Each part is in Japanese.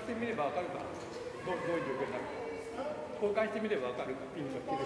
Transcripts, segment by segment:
してみればわかるかどうどういう状況になるか。交換してみればわかる。かピンの切る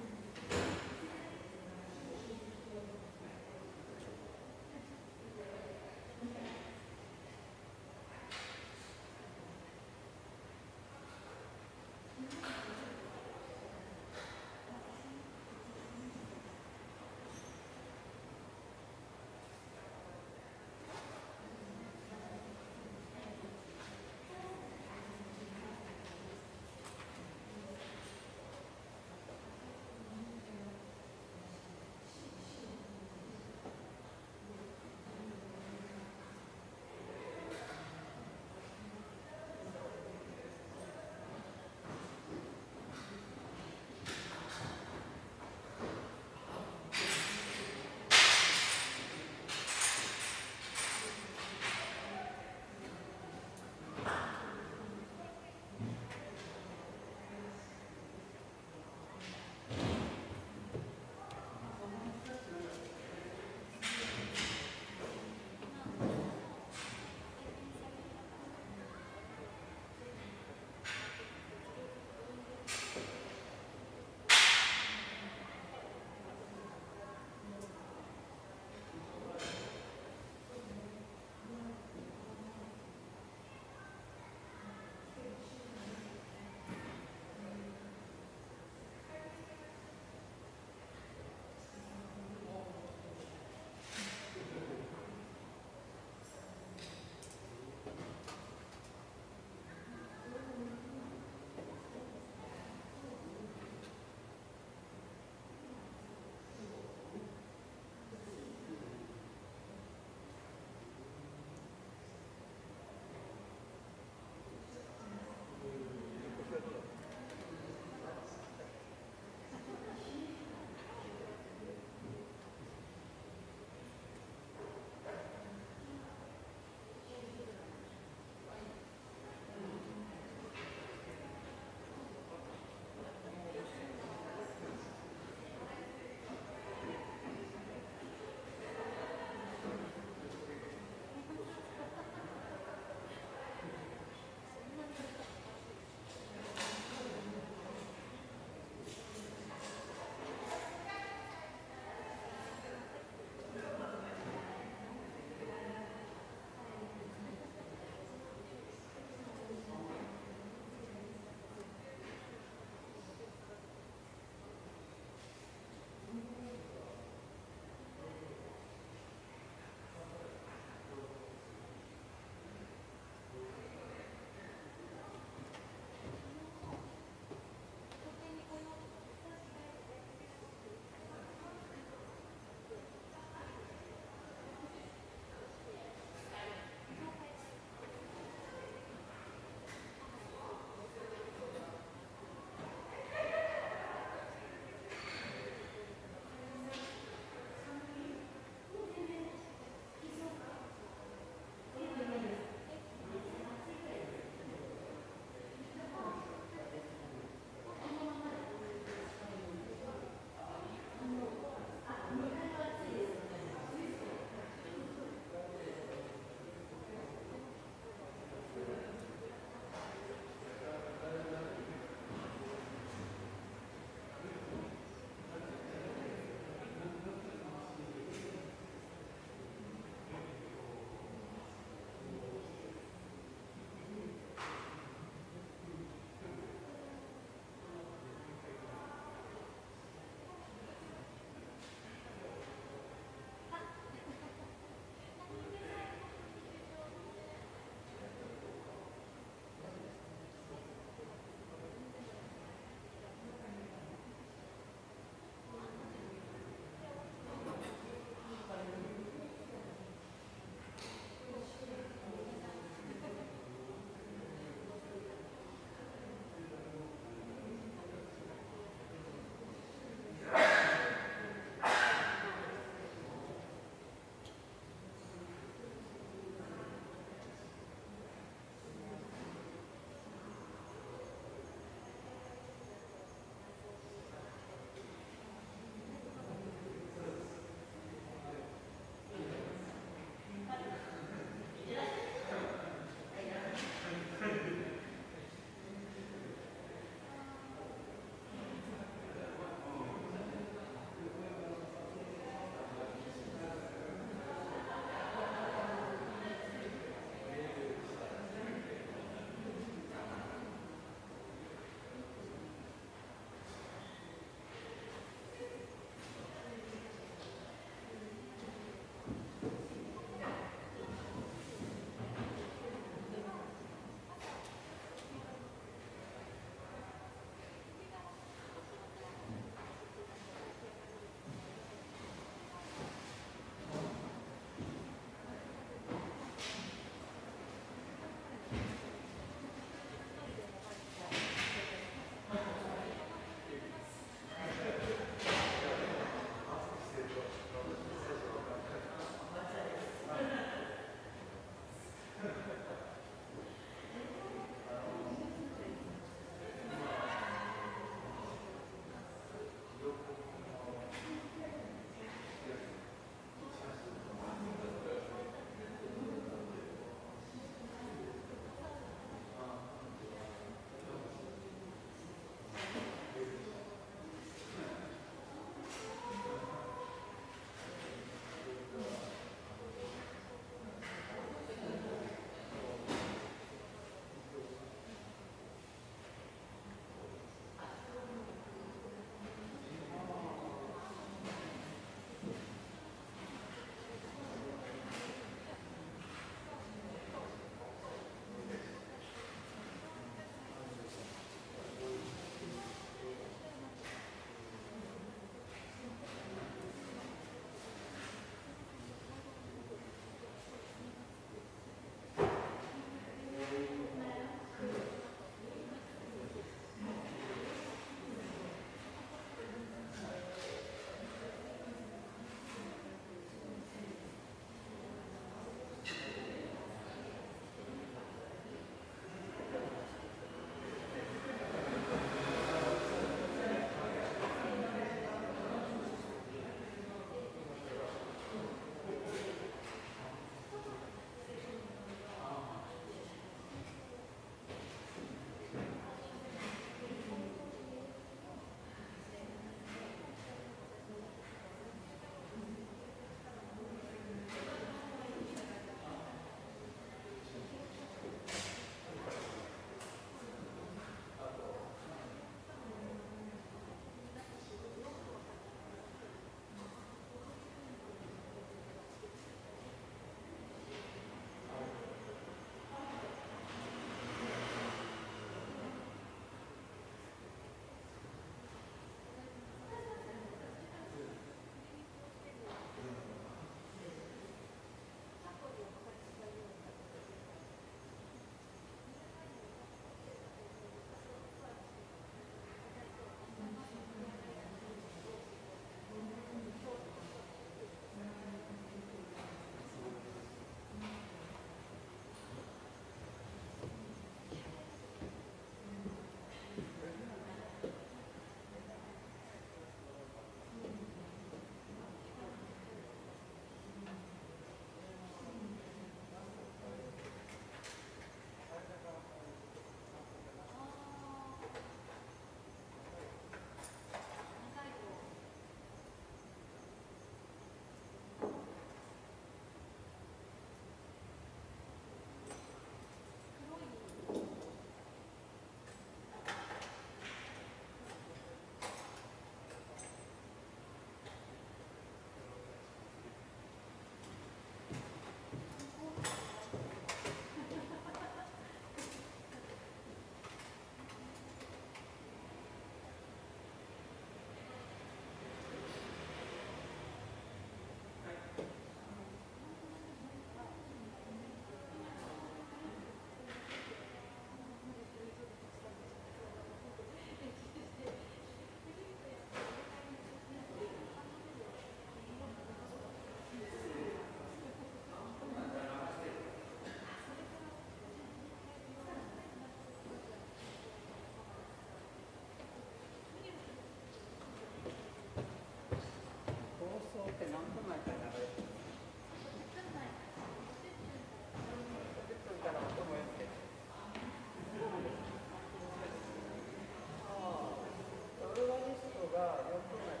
God. Don't do that.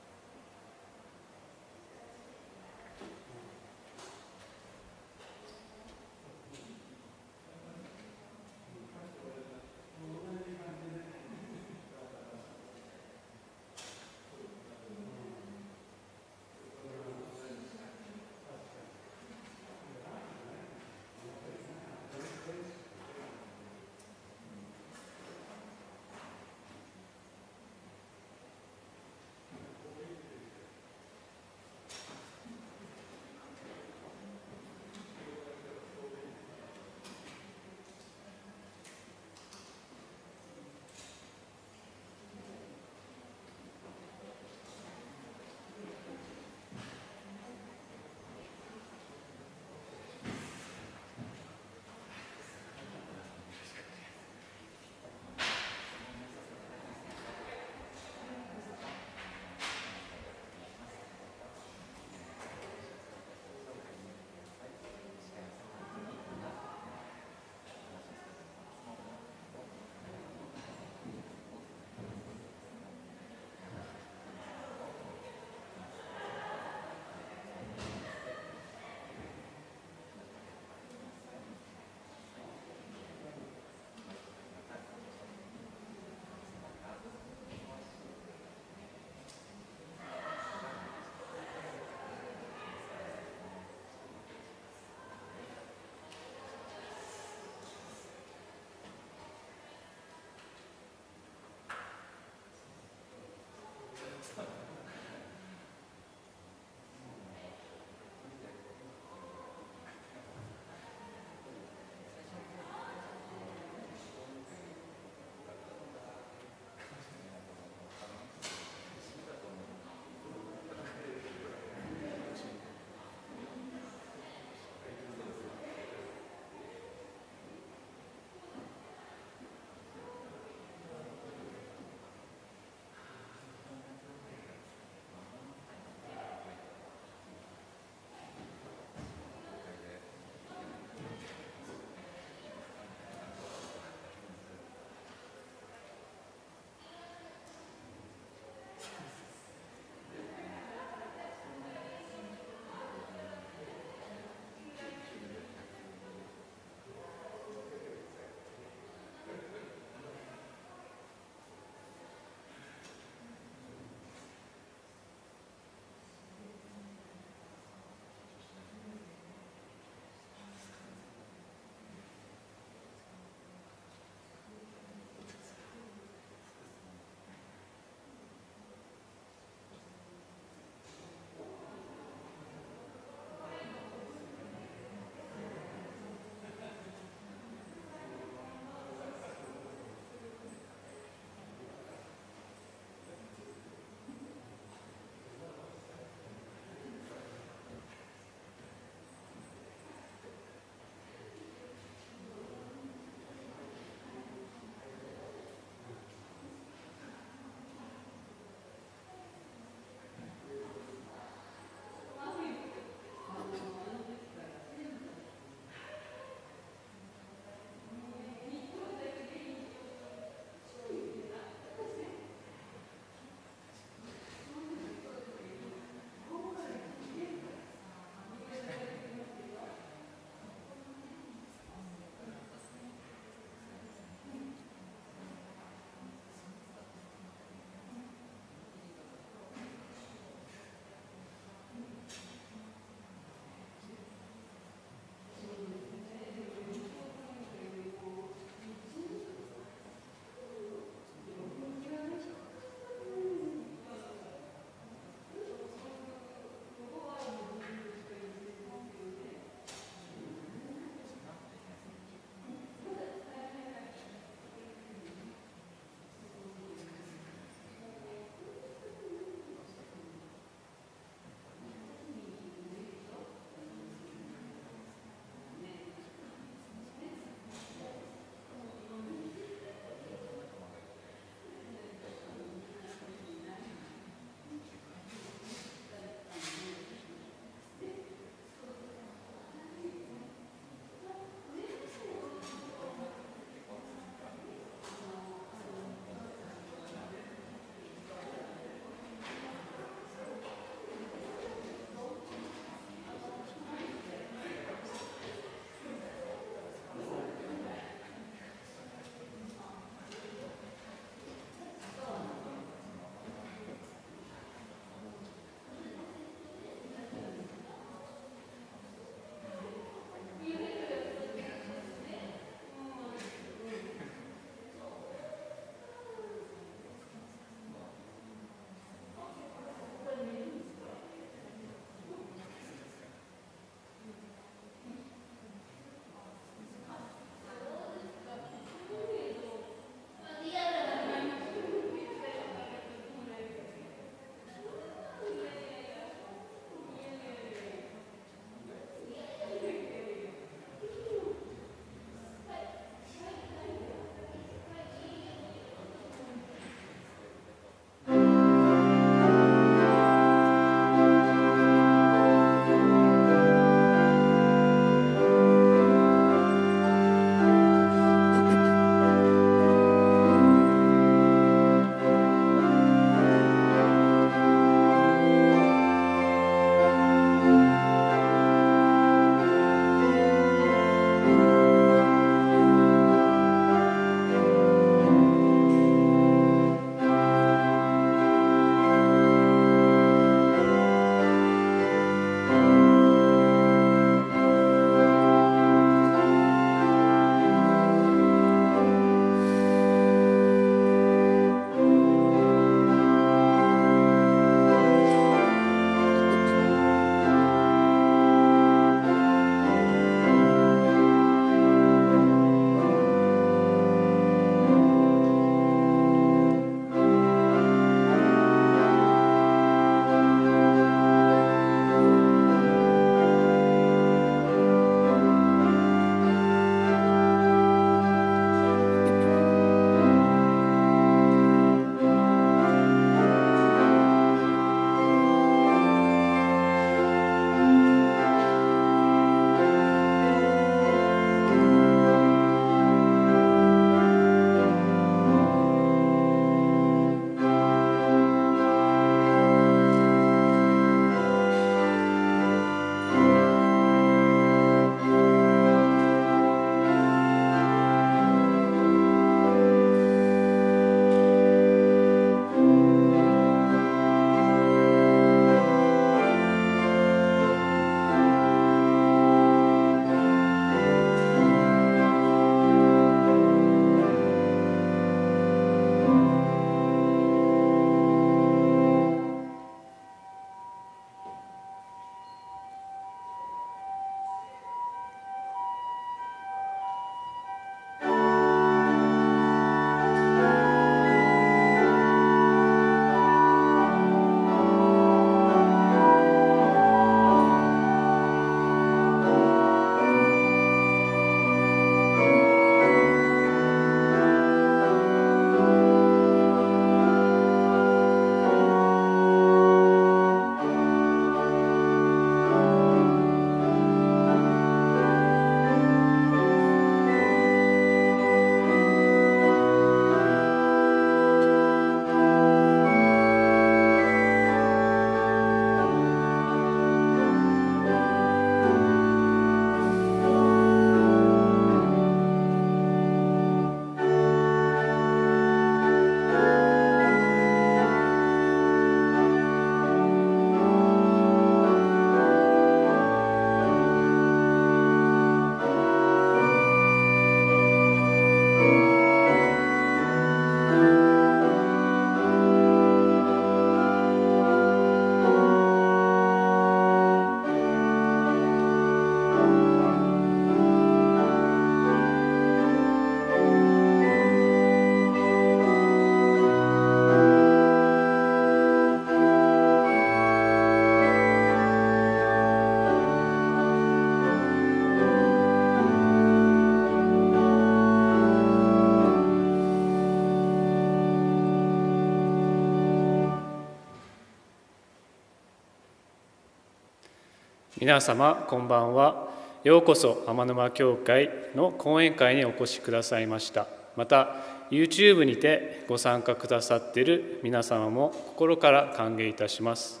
皆様こんばんは。ようこそ天沼教会の講演会にお越しくださいました。また YouTube にてご参加くださっている皆様も心から歓迎いたします。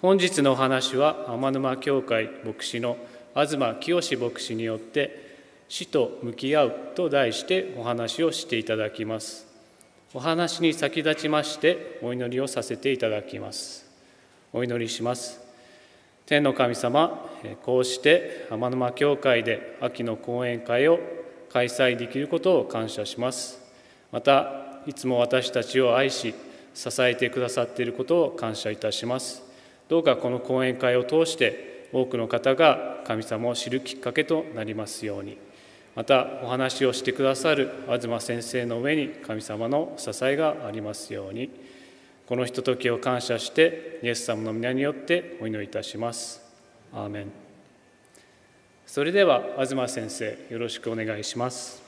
本日のお話は天沼教会牧師の東清牧師によって死と向き合うと題してお話をしていただきます。お話に先立ちましてお祈りをさせていただきます。お祈りします。天の神様こうして天沼教会で秋の講演会を開催できることを感謝します。またいつも私たちを愛し支えてくださっていることを感謝いたします。どうかこの講演会を通して多くの方が神様を知るきっかけとなりますように。またお話をしてくださる東先生の上に神様の支えがありますように。このひとときを感謝してイエス様の皆によってお祈りいたします。アーメン。それでは東先生よろしくお願いします。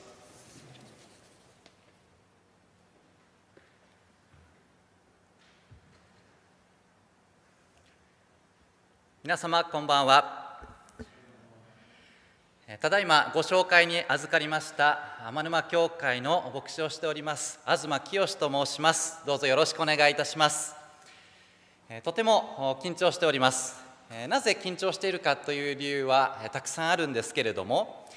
皆様こんばんは。ただいまご紹介に預かりました天沼教会の牧師をしております東清と申します。どうぞよろしくお願いいたします。とても緊張しております。なぜ緊張しているかという理由はたくさんあるんですけれども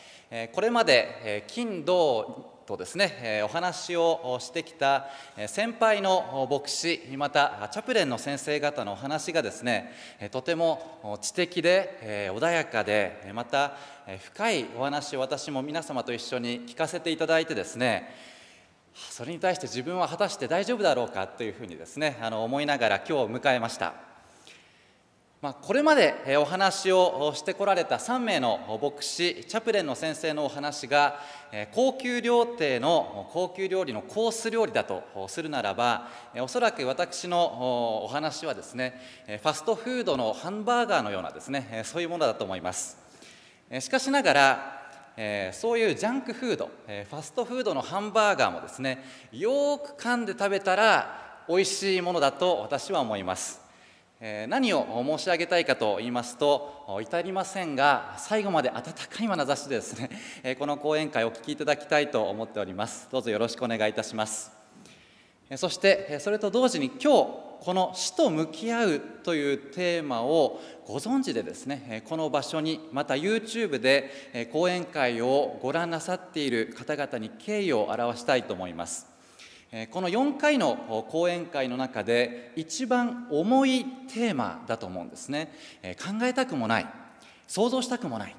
これまで金土とですねお話をしてきた先輩の牧師またチャプレンの先生方のお話がですねとても知的で穏やかでまた深いお話を私も皆様と一緒に聞かせていただいてですねそれに対して自分は果たして大丈夫だろうかというふうにですねあの思いながら今日を迎えました。まあ、これまでお話をしてこられた3名の牧師チャプレンの先生のお話が高級料亭の高級料理のコース料理だとするならばおそらく私のお話はですねファストフードのハンバーガーのようなですねそういうものだと思いますしかしながらそういうジャンクフードファストフードのハンバーガーもですねよく噛んで食べたら美味しいものだと私は思います。何を申し上げたいかと言いますと至りませんが最後まで温かい眼差しでですねこの講演会をお聞きいただきたいと思っております。どうぞよろしくお願いいたします。そしてそれと同時に今日この死と向き合うというテーマをご存知でですねこの場所にまた YouTube で講演会をご覧なさっている方々に敬意を表したいと思います。この4回の講演会の中で一番重いテーマだと思うんですね。考えたくもない想像したくもない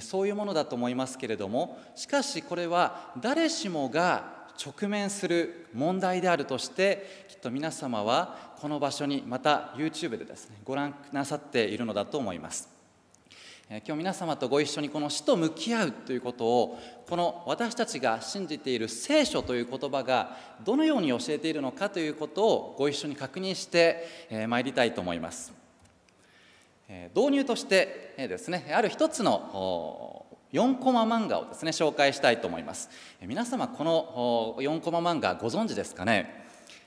そういうものだと思いますけれどもしかしこれは誰しもが直面する問題であるとしてきっと皆様はこの場所にまた YouTube でですねご覧なさっているのだと思います。今日皆様とご一緒にこの死と向き合うということをこの私たちが信じている聖書という言葉がどのように教えているのかということをご一緒に確認してまいりたいと思います。導入としてですねある一つの4コマ漫画をですね紹介したいと思います。皆様この4コマ漫画ご存知ですかね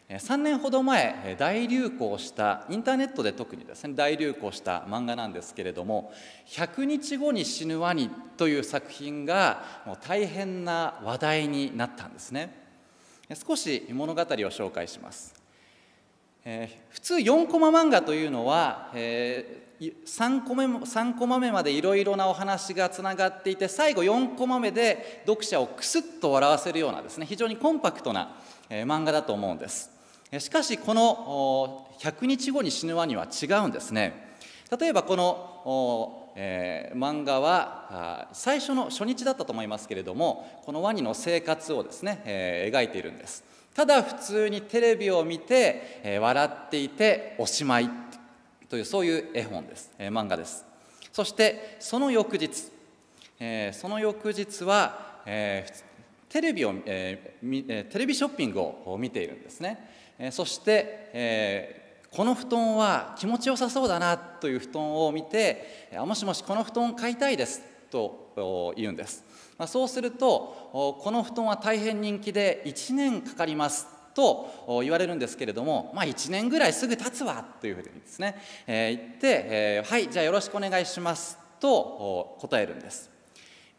？3年ほど前大流行したインターネットで特にですね大流行した漫画なんですけれども「100日後に死ぬワニ」という作品がもう大変な話題になったんですね。少し物語を紹介します、えー、普通4コマ漫画というのは、えー、3, コマ ,3 コマ目までいろいろなお話がつながっていて最後4コマ目で読者をクスッと笑わせるようなですね非常にコンパクトな漫画だと思うんです。しかしこの100日後に死ぬワニは違うんですね。例えばこの、えー、漫画は最初の初日だったと思いますけれどもこのワニの生活をですね、えー、描いているんです。ただ普通にテレビを見て、えー、笑っていておしまい。というそういう絵本です、えー、漫画です。そしてその翌日、えー、その翌日は、えー、テレビを、えー、テレビショッピングを見ているんですね。えそして、えー、この布団は気持ちよさそうだなという布団を見て「あもしもしこの布団買いたいです」と言うんです、まあ、そうすると「この布団は大変人気で1年かかります」と言われるんですけれども、まあ、1年ぐらいすぐ経つわというふうにですね、えー、言って、えー、はいじゃあよろしくお願いしますと答えるんです。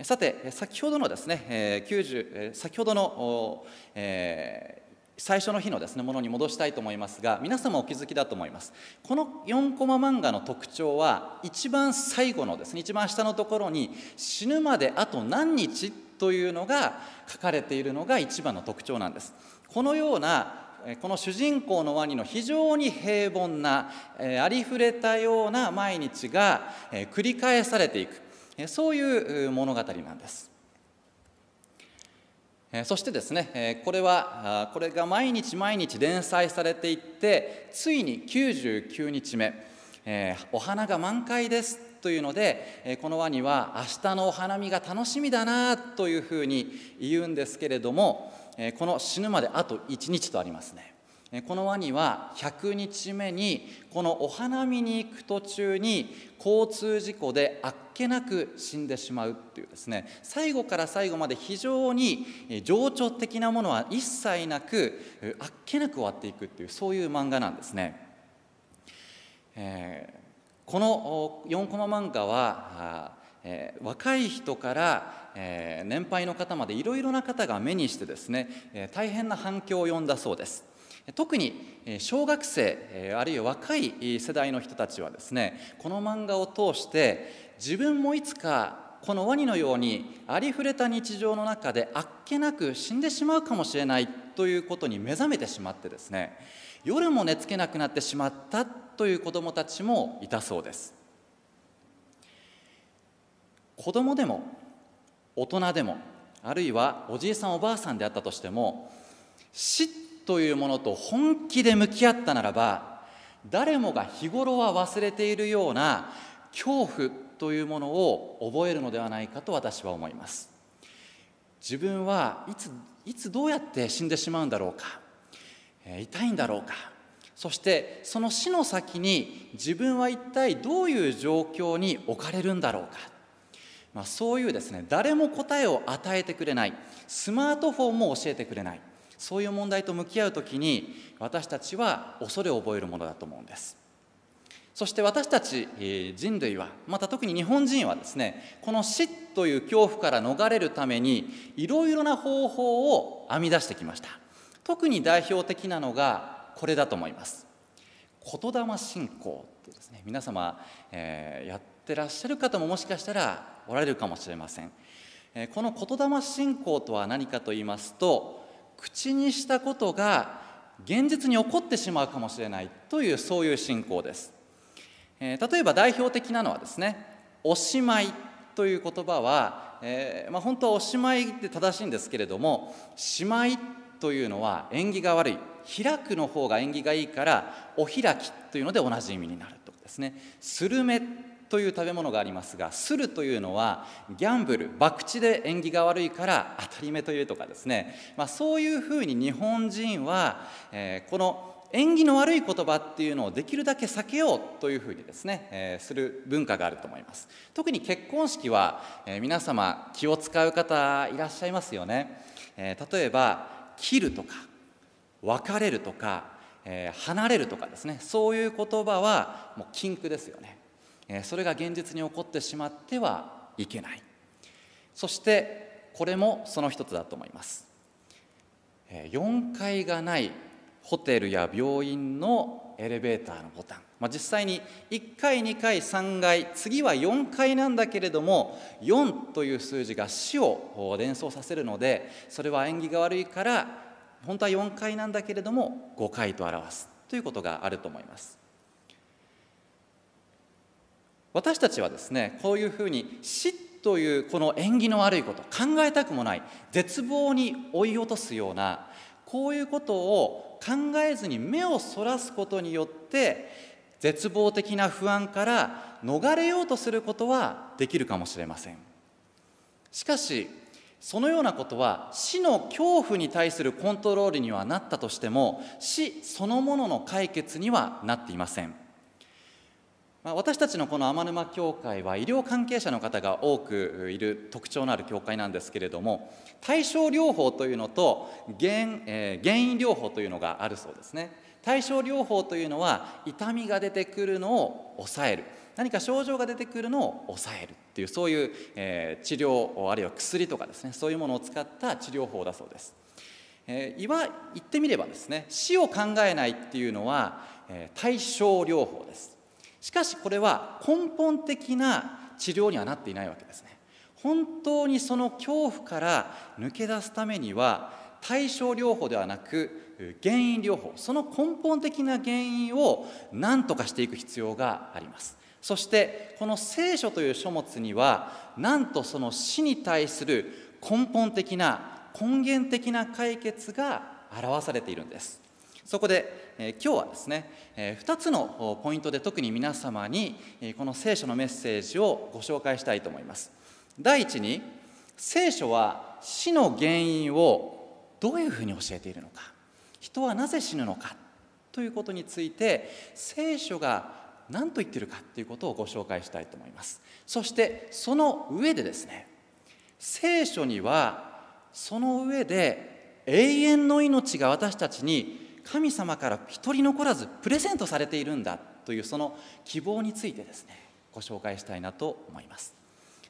さて先ほどのですね、えー、90先ほどの、えー最初の日のですねものに戻したいと思いますが皆様お気づきだと思います。この4コマ漫画の特徴は一番最後のですね一番下のところに死ぬまであと何日というのが書かれているのが一番の特徴なんです。このようなこの主人公のワニの非常に平凡なありふれたような毎日が繰り返されていくそういう物語なんです。そしてですねこれはこれが毎日毎日連載されていってついに99日目「お花が満開です」というのでこのワニは明日のお花見が楽しみだなというふうに言うんですけれどもこの死ぬまであと1日とありますねこのワニは100日目にこのお花見に行く途中に交通事故であっけなく死んでしまうっていうですね最後から最後まで非常に情緒的なものは一切なくあっけなく終わっていくっていうそういう漫画なんですね。えー、この4コマ漫画はえー、若い人から、えー、年配の方までいろいろな方が目にしてですね、えー、大変な反響を呼んだそうです。特に小学生あるいは若い世代の人たちはですねこの漫画を通して自分もいつかこのワニのようにありふれた日常の中であっけなく死んでしまうかもしれないということに目覚めてしまってですね夜も寝つけなくなってしまったという子どもたちもいたそうです子供でも大人でもあるいはおじいさんおばあさんであったとしても死というものと本気で向き合ったならば誰もが日頃は忘れているような恐怖というものを覚えるのではないかと私は思います。自分はいついつどうやって死んでしまうんだろうか、痛いんだろうかそしてその死の先に自分は一体どういう状況に置かれるんだろうか、まあ、そういうですね誰も答えを与えてくれない。スマートフォンも教えてくれない。そういう問題と向き合う時に私たちは恐れを覚えるものだと思うんです。そして私たち人類はまた特に日本人はですねこの死という恐怖から逃れるためにいろいろな方法を編み出してきました。特に代表的なのがこれだと思います。言霊信仰とですね皆様、えー、やってらっしゃる方ももしかしたらおられるかもしれません、え、この言霊信仰とは何かと言いますと口にしたことが現実に起こってしまうかもしれないというそういう信仰です、え、例えば代表的なのはですね「おしまい」という言葉は、えーまあ、本当はおしまいって正しいんですけれども「しまい」というのは縁起が悪い。開くの方が縁起がいいからお開きというので同じ意味になるとですね。スルメという食べ物がありますがスルというのはギャンブル博打で縁起が悪いから当たり目というとかですね、まあ、そういうふうに日本人は、えー、この縁起の悪い言葉っていうのをできるだけ避けようというふうにですね、えー、する文化があると思います。特に結婚式は、えー、皆様気を使う方いらっしゃいますよね、えー、例えば切るとか別れるとか、え離れるとかですね。そういう言葉はもう禁句ですよね。それが現実に起こってしまってはいけない。そしてこれもその一つだと思います。4階がないホテルや病院のエレベーターのボタン、まあ、実際に1階2階3階次は4階なんだけれども4という数字が死を連想させるのでそれは縁起が悪いから本当は4階なんだけれども5階と表すということがあると思います。私たちはですねこういうふうに死というこの縁起の悪いこと考えたくもない絶望に追い落とすようなこういうことを考えずに目をそらすことによって絶望的な不安から逃れようとすることはできるかもしれません。しかしそのようなことは死の恐怖に対するコントロールにはなったとしても死そのものの解決にはなっていません。私たちのこの天沼教会は医療関係者の方が多くいる特徴のある教会なんですけれども対症療法というのと原,、えー、原因療法というのがあるそうですね。対症療法というのは痛みが出てくるのを抑える。何か症状が出てくるのを抑えるっていうそういう、えー、治療あるいは薬とかですねそういうものを使った治療法だそうです、えー、いわ言ってみればですね死を考えないっていうのは、えー、対症療法です。しかしこれは根本的な治療にはなっていないわけですね。本当にその恐怖から抜け出すためには対症療法ではなく原因療法その根本的な原因を何とかしていく必要があります。そしてこの聖書という書物にはなんとその死に対する根本的な根源的な解決が表されているんです。そこで、え今日はですね、え2つのポイントで特に皆様にえこの聖書のメッセージをご紹介したいと思います。第一に聖書は死の原因をどういうふうに教えているのか人はなぜ死ぬのかということについて聖書が何と言ってるかということをご紹介したいと思います。そしてその上でですね聖書にはその上で永遠の命が私たちに神様から一人残らずプレゼントされているんだというその希望についてですねご紹介したいなと思います。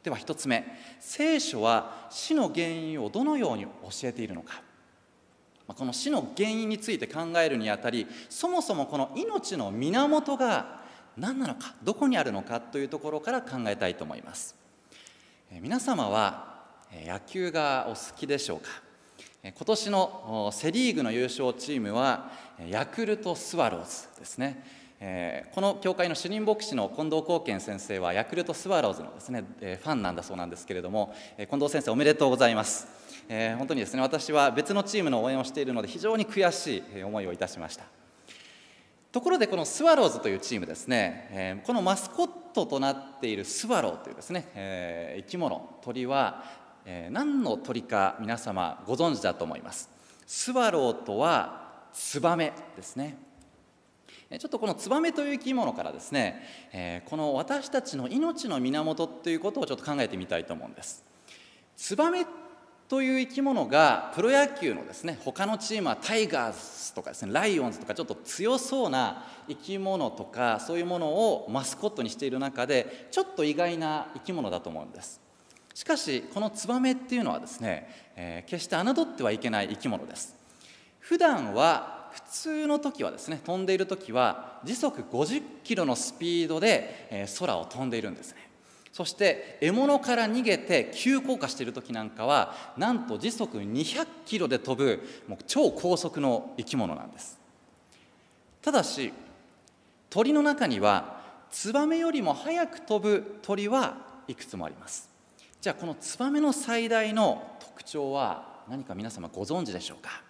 では一つ目聖書は死の原因をどのように教えているのか。この死の原因について考えるにあたりそもそもこの命の源が何なのかどこにあるのかというところから考えたいと思います。皆様は野球がお好きでしょうか？今年のセ・リーグの優勝チームはヤクルトスワローズですね。えこの教会の主任牧師の近藤光健先生はヤクルトスワローズのですねファンなんだそうなんですけれども近藤先生おめでとうございます。え本当にですね私は別のチームの応援をしているので非常に悔しい思いをいたしました。ところでこのスワローズというチームですねえこのマスコットとなっているスワローというですね生き物鳥はえー、何の鳥か皆様ご存知だと思います。スワローとはツバメですね。ちょっとこのツバメという生き物からですね、えー、この私たちの命の源ということをちょっと考えてみたいと思うんです。ツバメという生き物がプロ野球のですね他のチームはタイガースとかですねライオンズとかちょっと強そうな生き物とかそういうものをマスコットにしている中でちょっと意外な生き物だと思うんです。しかしこのツバメっていうのはですね、えー、決して侮ってはいけない生き物です。普段は普通の時はですね飛んでいる時は時速50キロのスピードで、えー、空を飛んでいるんですね。そして獲物から逃げて急降下している時なんかはなんと時速200キロで飛ぶもう超高速の生き物なんです。ただし鳥の中にはツバメよりも速く飛ぶ鳥はいくつもあります。じゃあこのツバメの最大の特徴は何か皆様ご存知でしょうか？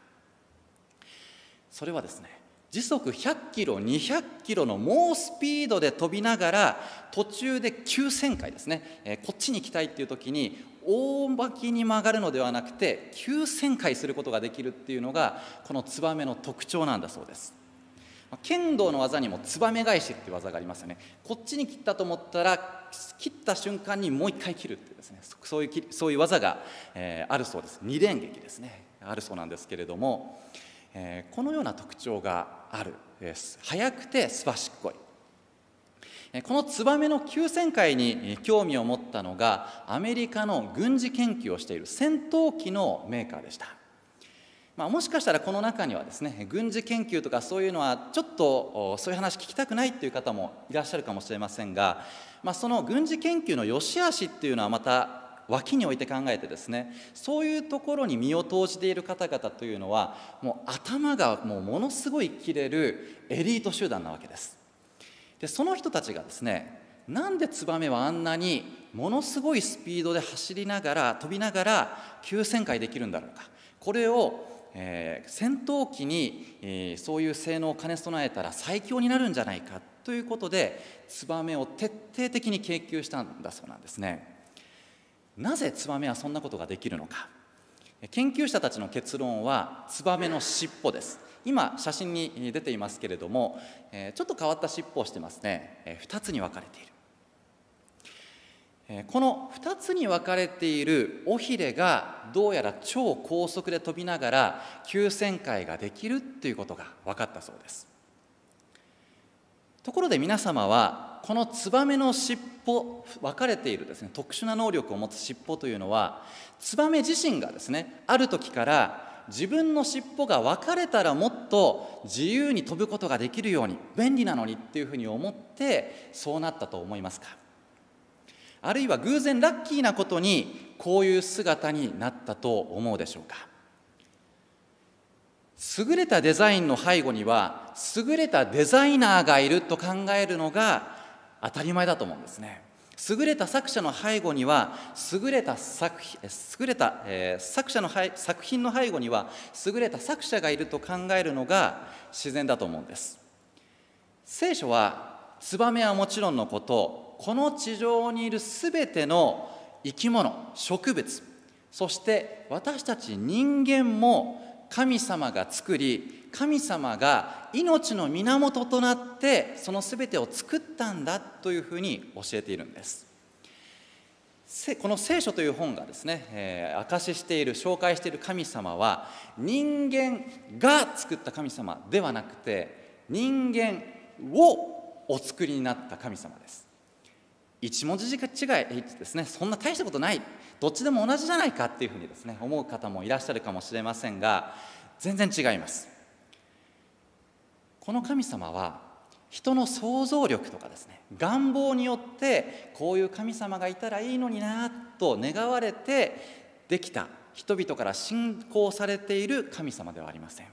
それはですね時速100キロ200キロの猛スピードで飛びながら途中で急旋回ですね、えー、こっちに行きたいっていう時に大巻きに曲がるのではなくて急旋回することができるっていうのがこのツバメの特徴なんだそうです。剣道の技にもツバメ返しっていう技がありますよね。こっちに切ったと思ったら切った瞬間にもう一回切るってですね。そういうそういう技が、えー、あるそうです。二連撃ですね。あるそうなんですけれども、えー、このような特徴があるです。速くてすばしっこい。このツバメの急旋回に興味を持ったのがアメリカの軍事研究をしている戦闘機のメーカーでした。まあ、もしかしたらこの中にはですね軍事研究とかそういうのはちょっとそういう話聞きたくないっていう方もいらっしゃるかもしれませんが、まあ、その軍事研究の良し悪しっていうのはまた脇に置いて考えてですねそういうところに身を投じている方々というのはもう頭がもうものすごい切れるエリート集団なわけです。でその人たちがですねなんでツバメはあんなにものすごいスピードで走りながら飛びながら急旋回できるんだろうか。これをえー、戦闘機に、えー、そういう性能を兼ね備えたら最強になるんじゃないかということでツバメを徹底的に研究したんだそうなんですね。なぜツバメはそんなことができるのか。研究者たちの結論はツバメの尻尾です。今写真に出ていますけれども、えちょっと変わった尻尾をしてますね、え2つに分かれている。この2つに分かれている尾ひれがどうやら超高速で飛びながら急旋回ができるということが分かったそうです。ところで皆様はこのツバメの尻尾分かれているですね特殊な能力を持つ尻尾というのはツバメ自身がですねある時から自分の尻尾が分かれたらもっと自由に飛ぶことができるように便利なのにっていうふうに思ってそうなったと思いますか？あるいは偶然ラッキーなことにこういう姿になったと思うでしょうか？優れたデザインの背後には優れたデザイナーがいると考えるのが当たり前だと思うんですね。優れた作者の背後には優れた作品優れた、えー、作者の作品の背後には優れた作者がいると考えるのが自然だと思うんです。聖書はツバメはもちろんのことこの地上にいるすべての生き物植物そして私たち人間も神様が作り神様が命の源となってそのすべてを作ったんだというふうに教えているんです。この聖書という本がですね、えー、証ししている紹介している神様は人間が作った神様ではなくて人間をお作りになった神様です。一文字違いですねそんな大したことないどっちでも同じじゃないかっていうふうにですね思う方もいらっしゃるかもしれませんが全然違います。この神様は人の想像力とかですね願望によってこういう神様がいたらいいのになと願われてできた人々から信仰されている神様ではありません。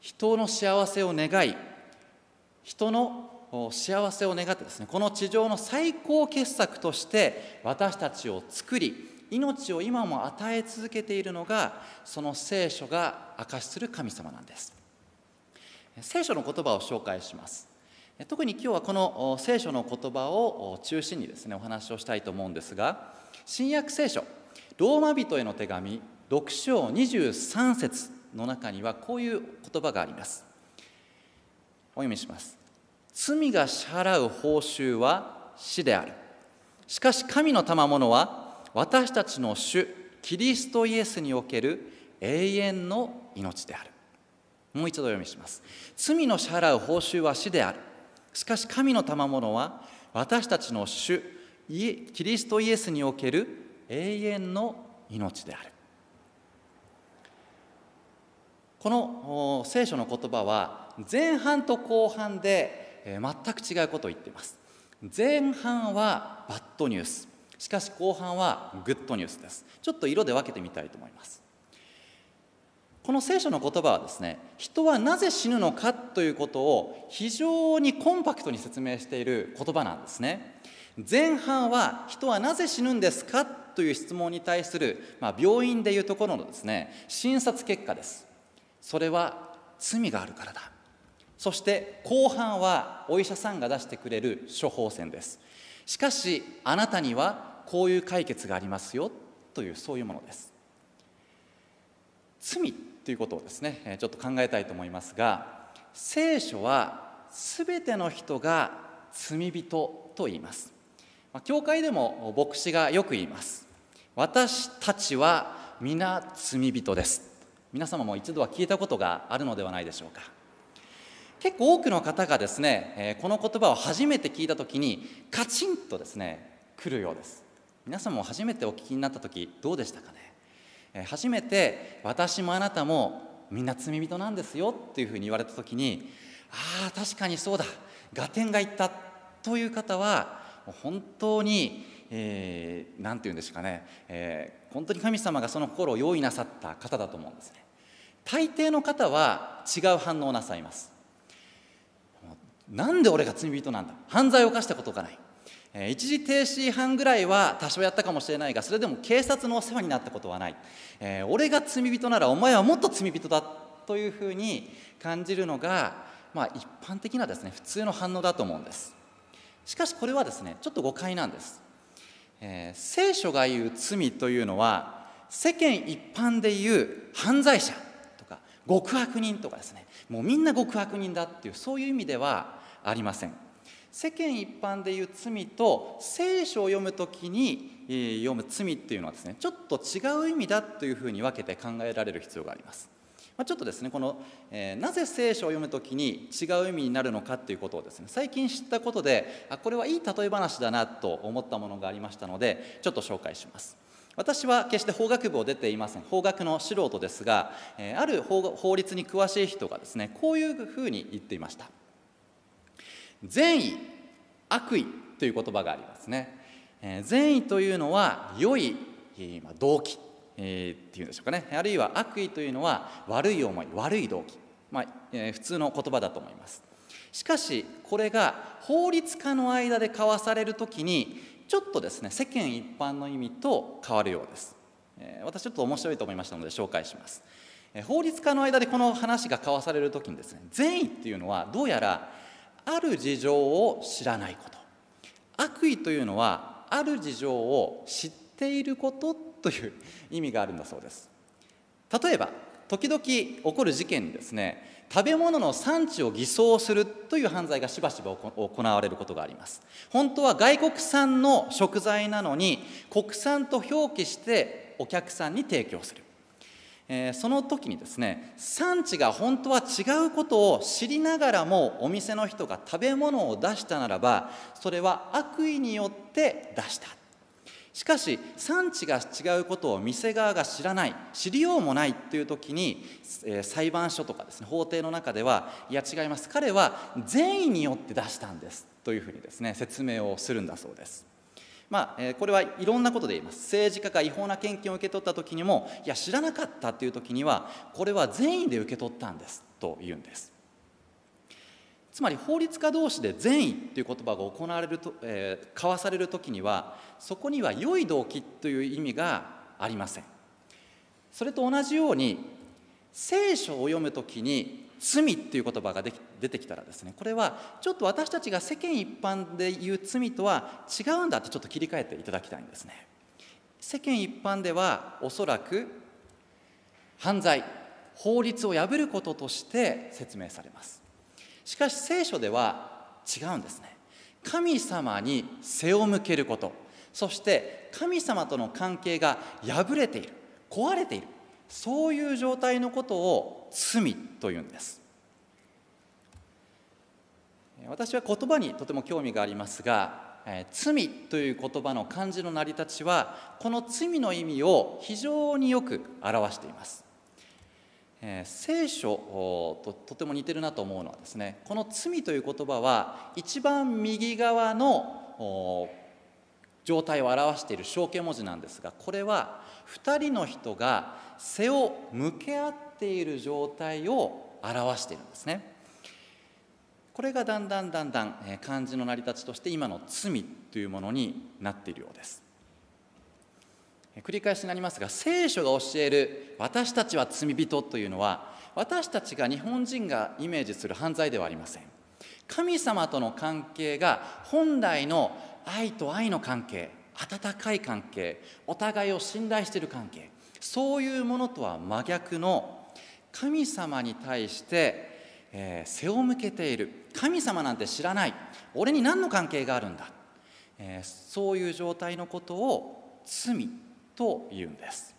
人の幸せを願い人の幸せを願ってですねこの地上の最高傑作として私たちを作り命を今も与え続けているのがその聖書が証しする神様なんです。聖書の言葉を紹介します。特に今日はこの聖書の言葉を中心にですねお話をしたいと思うんですが新約聖書ローマ人への手紙6章23節の中にはこういう言葉があります。お読みします。罪が支払う報酬は死である。しかし神の賜物は私たちの主キリストイエスにおける永遠の命である。もう一度読みします。罪の支払う報酬は死である。しかし神の賜物は私たちの主キリストイエスにおける永遠の命である。この聖書の言葉は前半と後半でえ全く違うことを言っています。前半はバッドニュース。しかし後半はグッドニュースです。ちょっと色で分けてみたいと思います。この聖書の言葉はですね人はなぜ死ぬのかということを非常にコンパクトに説明している言葉なんですね。前半は人はなぜ死ぬんですかという質問に対する、まあ、病院でいうところのですね診察結果です。それは罪があるからだ。そして後半はお医者さんが出してくれる処方箋です。しかしあなたにはこういう解決がありますよというそういうものです。罪ということをですねちょっと考えたいと思いますが聖書は全ての人が罪人と言います。教会でも牧師がよく言います。私たちは皆罪人です。皆様も一度は聞いたことがあるのではないでしょうか。結構多くの方がですね、えこの言葉を初めて聞いた時にカチンとですね来るようです。皆さんも初めてお聞きになった時どうでしたかね、え初めて私もあなたもみんな罪人なんですよっていうふうに言われた時にああ確かにそうだ。合点がいった。という方は本当に何、えー、て言うんですかね、えー、本当に神様がその心を用意なさった方だと思うんですね。大抵の方は違う反応をなさいます。なんで俺が罪人なんだ？犯罪を犯したことがない、えー、一時停止違反ぐらいは多少やったかもしれないがそれでも警察のお世話になったことはない、えー、俺が罪人ならお前はもっと罪人だというふうに感じるのが、まあ、一般的なですね普通の反応だと思うんです。しかしこれはですねちょっと誤解なんです、えー、聖書が言う罪というのは世間一般で言う犯罪者とか極悪人とかですね。もうみんな極悪人だっていうそういう意味ではありません。世間一般でいう罪と聖書を読む時に読む罪っていうのはですねちょっと違う意味だというふうに分けて考えられる必要があります。ま、ちょっとですねこの、えー、なぜ聖書を読む時に違う意味になるのかっていうことをですね最近知ったことであこれはいい例え話だなと思ったものがありましたのでちょっと紹介します。私は決して法学部を出ていません。法学の素人ですが、えー、ある法律に詳しい人がですねこういうふうに言っていました。善意悪意という言葉がありますね、えー、善意というのは良い、えまあ、動機えー、っていうんでしょうかね。あるいは悪意というのは悪い思い悪い動機、まあえ、普通の言葉だと思います。しかしこれが法律家の間で交わされる時にちょっとですね世間一般の意味と変わるようです、えー、私ちょっと面白いと思いましたので紹介します。法律家の間でこの話が交わされる時にですね善意っていうのはどうやらある事情を知らないこと。悪意というのはある事情を知っていることという意味があるんだそうです。例えば時々起こる事件ですね。食べ物の産地を偽装するという犯罪がしばしば行われることがあります。本当は外国産の食材なのに国産と表記してお客さんに提供する。えー、その時にですね産地が本当は違うことを知りながらもお店の人が食べ物を出したならばそれは悪意によって出した。しかし産地が違うことを店側が知らない知りようもないという時に、えー、裁判所とかですね法廷の中ではいや違います。彼は善意によって出したんです。というふうにですね説明をするんだそうです。まあ、これはいろんなことで言います。政治家が違法な献金を受け取った時にもいや知らなかったという時にはこれは善意で受け取ったんですと言うんです。つまり法律家同士で善意という言葉が行われると、えー、交わされる時にはそこには良い動機という意味がありません。それと同じように聖書を読む時に罪っていう言葉が出てきたらですねこれはちょっと私たちが世間一般で言う罪とは違うんだってちょっと切り替えていただきたいんですね。世間一般ではおそらく犯罪法律を破ることとして説明されます。しかし聖書では違うんですね。神様に背を向けることそして神様との関係が破れている壊れている。そういう状態のことを罪というんです。私は言葉にとても興味がありますが罪という言葉の漢字の成り立ちはこの罪の意味を非常によく表しています。え、聖書ととても似てるなと思うのはですねこの「罪」という言葉は一番右側の状態を表している象形文字なんですがこれは2人の人が背を向け合っている状態を表しているんですね。これがだんだんだんだん漢字の成り立ちとして今の罪というものになっているようです。繰り返しになりますが聖書が教える私たちは罪人というのは私たちが日本人がイメージする犯罪ではありません神様との関係が本来の愛と愛の関係温かい関係お互いを信頼している関係そういうものとは真逆の神様に対して、えー、背を向けている。神様なんて知らない。俺に何の関係があるんだ、えー、そういう状態のことを罪というんです。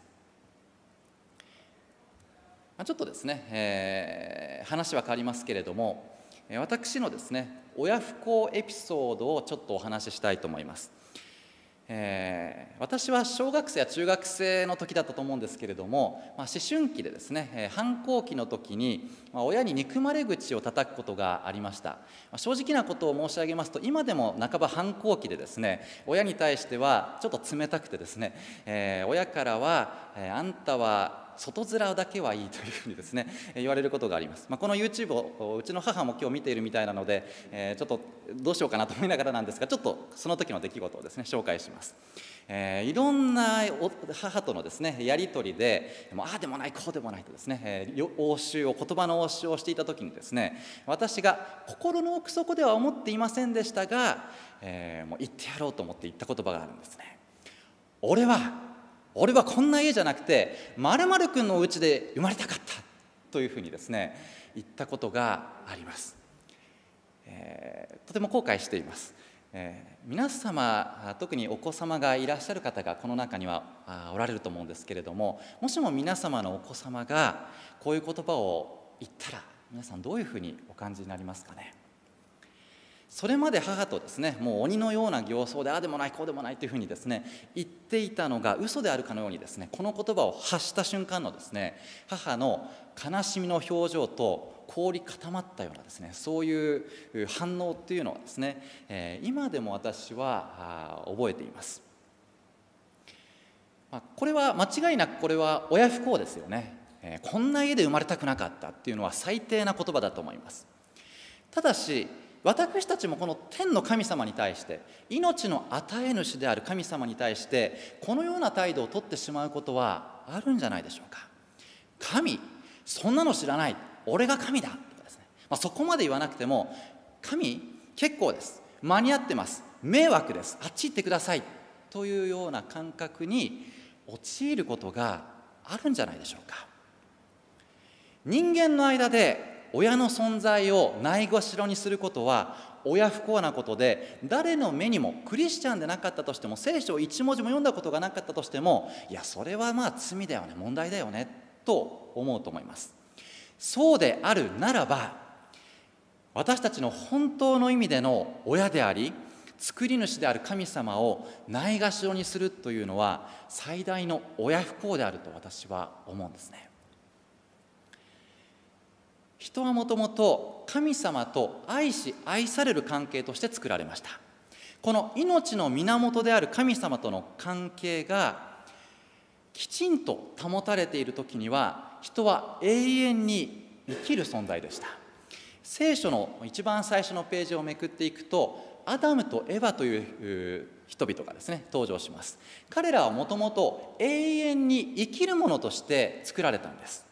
ちょっとですね、えー、話は変わりますけれども私のですね親不孝エピソードをちょっとお話ししたいと思います。えー、私は小学生や中学生の時だったと思うんですけれども、まあ、思春期でですね、え、反抗期の時に、ま、親に憎まれ口を叩くことがありました、まあ、正直なことを申し上げますと今でも半ば反抗期でですね親に対してはちょっと冷たくてですね、えー、親からは、えあんたは外面だけはいいというふうにですね言われることがあります、まあ、この YouTube をうちの母も今日見ているみたいなので、えー、ちょっとどうしようかなと思いながらなんですがちょっとその時の出来事をですね紹介します。えー、いろんな母とのですねやり取りでもうああでもないこうでもないとですね、えー、応酬を言葉の応酬をしていた時にですね私が心の奥底では思っていませんでしたが、えー、もう言ってやろうと思って言った言葉があるんですね。俺は俺はこんな家じゃなくてまる君のお家で生まれたかった。というふうにですね言ったことがあります、えー、とても後悔しています、えー、皆様特にお子様がいらっしゃる方がこの中にはおられると思うんですけれどももしも皆様のお子様がこういう言葉を言ったら皆さんどういうふうにお感じになりますかね？それまで母とですねもう鬼のような形相でああでもないこうでもないというふうにですね言っていたのが嘘であるかのようにですねこの言葉を発した瞬間のですね母の悲しみの表情と氷固まったようなですねそういう反応っていうのはですね、え今でも私は覚えています、ま、これは間違いなくこれは親不幸ですよね、えこんな家で生まれたくなかったっていうのは最低な言葉だと思います。ただし私たちもこの天の神様に対して命の与え主である神様に対してこのような態度をとってしまうことはあるんじゃないでしょうか。神そんなの知らない。俺が神だ。とかですね、まあ、そこまで言わなくても神結構です。間に合ってます。迷惑です。あっち行ってください。というような感覚に陥ることがあるんじゃないでしょうか。人間の間で親の存在をないがしろにすることは親不幸なことで誰の目にもクリスチャンでなかったとしても聖書を一文字も読んだことがなかったとしてもいやそれはまあ罪だよね問題だよねと思うと思います。そうであるならば私たちの本当の意味での親であり作り主である神様をないがしろにするというのは最大の親不幸であると私は思うんですね。人はもともと神様と愛し愛される関係として作られました。この命の源である神様との関係がきちんと保たれている時には人は永遠に生きる存在でした。聖書の一番最初のページをめくっていくとアダムとエヴァという人々がですね登場します。彼らはもともと永遠に生きるものとして作られたんです。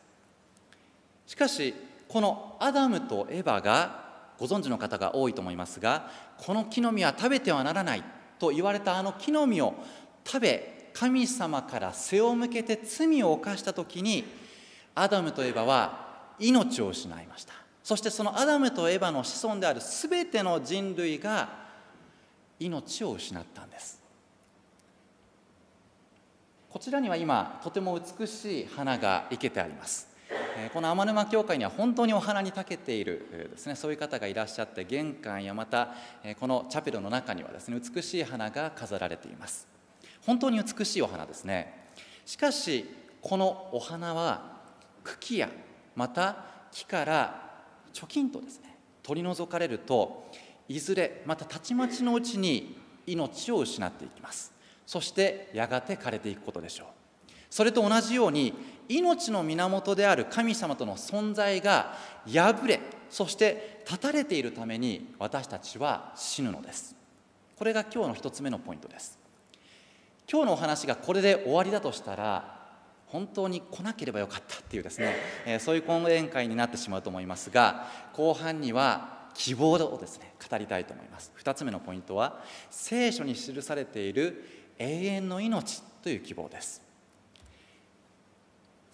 しかしこのアダムとエバがご存知の方が多いと思いますがこの木の実は食べてはならないと言われたあの木の実を食べ神様から背を向けて罪を犯した時にアダムとエバは命を失いました。そしてそのアダムとエバの子孫である全ての人類が命を失ったんです。こちらには今とても美しい花が生けてあります。この天沼教会には本当にお花に長けているですねそういう方がいらっしゃって玄関やまたこのチャペルの中にはですね美しい花が飾られています。本当に美しいお花ですね。しかしこのお花は茎やまた木から貯金とですね取り除かれるといずれまたたちまちのうちに命を失っていきます。そしてやがて枯れていくことでしょう。それと同じように命の源である神様との存在が破れそして断たれているために私たちは死ぬのです。これが今日の一つ目のポイントです。今日のお話がこれで終わりだとしたら本当に来なければよかったっていうですね、えそういう講演会になってしまうと思いますが後半には希望をですね語りたいと思います。2つ目のポイントは聖書に記されている永遠の命という希望です。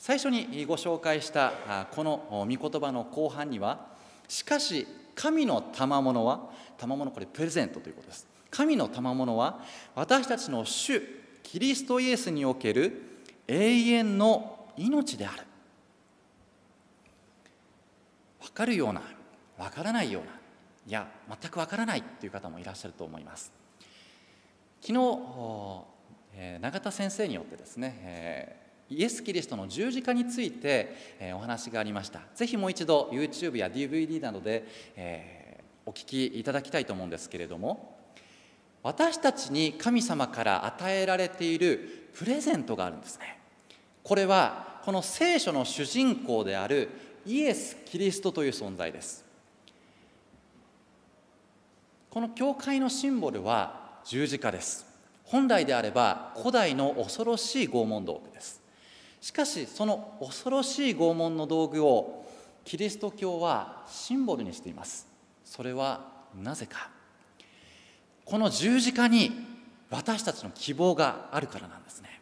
最初にご紹介したこの御言葉の後半にはしかし神の賜物は賜物これプレゼントということです。神の賜物は私たちの主キリストイエスにおける永遠の命である。分かるような分からないようないや全く分からないという方もいらっしゃると思います。昨日永田先生によってですねえイエス・キリストの十字架について、えお話がありました。ぜひもう一度 YouTube や DVD などで、えお聞きいただきたいと思うんですけれども私たちに神様から与えられているプレゼントがあるんですね。これはこの聖書の主人公であるイエス・キリストという存在です。この教会のシンボルは十字架です。本来であれば古代の恐ろしい拷問道具です。しかしその恐ろしい拷問の道具をキリスト教はシンボルにしています。それはなぜか。この十字架に私たちの希望があるからなんですね。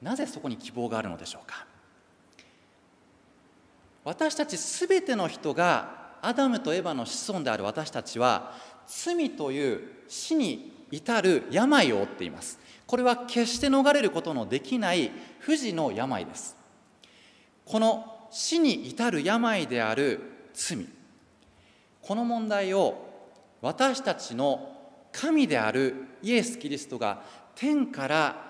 なぜそこに希望があるのでしょうか。私たち全ての人がアダムとエヴァの子孫である私たちは罪という死に至る病を負っています。これは決して逃れることのできない不治の病です。この死に至る病である罪。この問題を私たちの神であるイエス・キリストが天から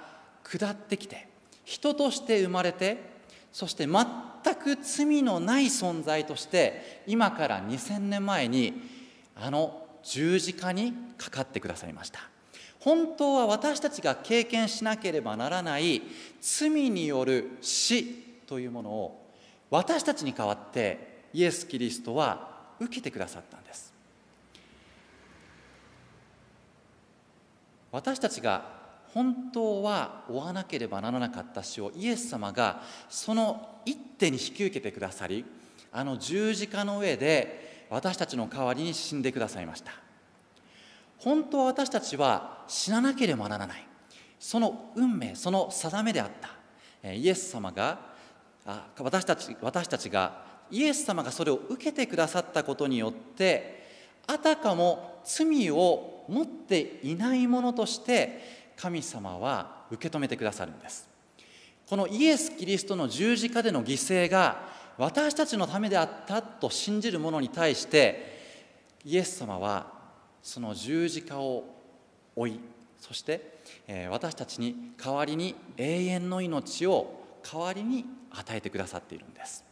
下ってきて人として生まれてそして全く罪のない存在として今から2000年前にあの十字架にかかってくださいました。本当は私たちが経験しなければならない罪による死というものを私たちに代わってイエス・キリストは受けてくださったんです。私たちが本当は負わなければならなかった死をイエス様がその一手に引き受けてくださりあの十字架の上で私たちの代わりに死んでくださいました。本当は私たちは死ななければならない。その運命その定めであった。イエス様が私たち私たちがイエス様がそれを受けてくださったことによってあたかも罪を持っていないものとして神様は受け止めてくださるんです。このイエス・キリストの十字架での犠牲が私たちのためであったと信じる者に対してイエス様はその十字架を追いそしてえ私たちに代わりに永遠の命を代わりに与えてくださっているんです。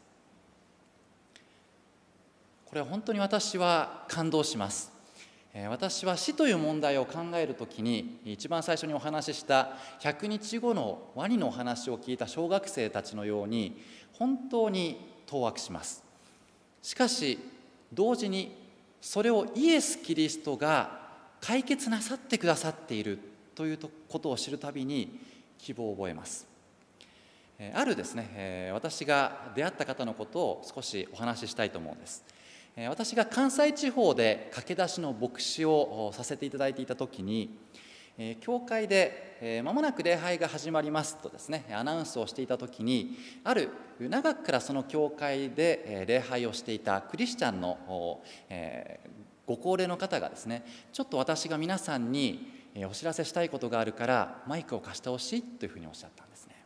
これは本当に私は感動します。私は死という問題を考えるときに一番最初にお話しした100日後のワニのお話を聞いた小学生たちのように本当に当惑します。しかし同時にそれをイエス・キリストが解決なさってくださっているということを知るたびに希望を覚えます。あるですね私が出会った方のことを少しお話ししたいと思うんです。私が関西地方で駆け出しの牧師をさせていただいていた時に教会でまもなく礼拝が始まりますとですねアナウンスをしていた時にある長くからその教会で礼拝をしていたクリスチャンのご高齢の方がですねちょっと私が皆さんにお知らせしたいことがあるからマイクを貸してほしいというふうにおっしゃったんですね、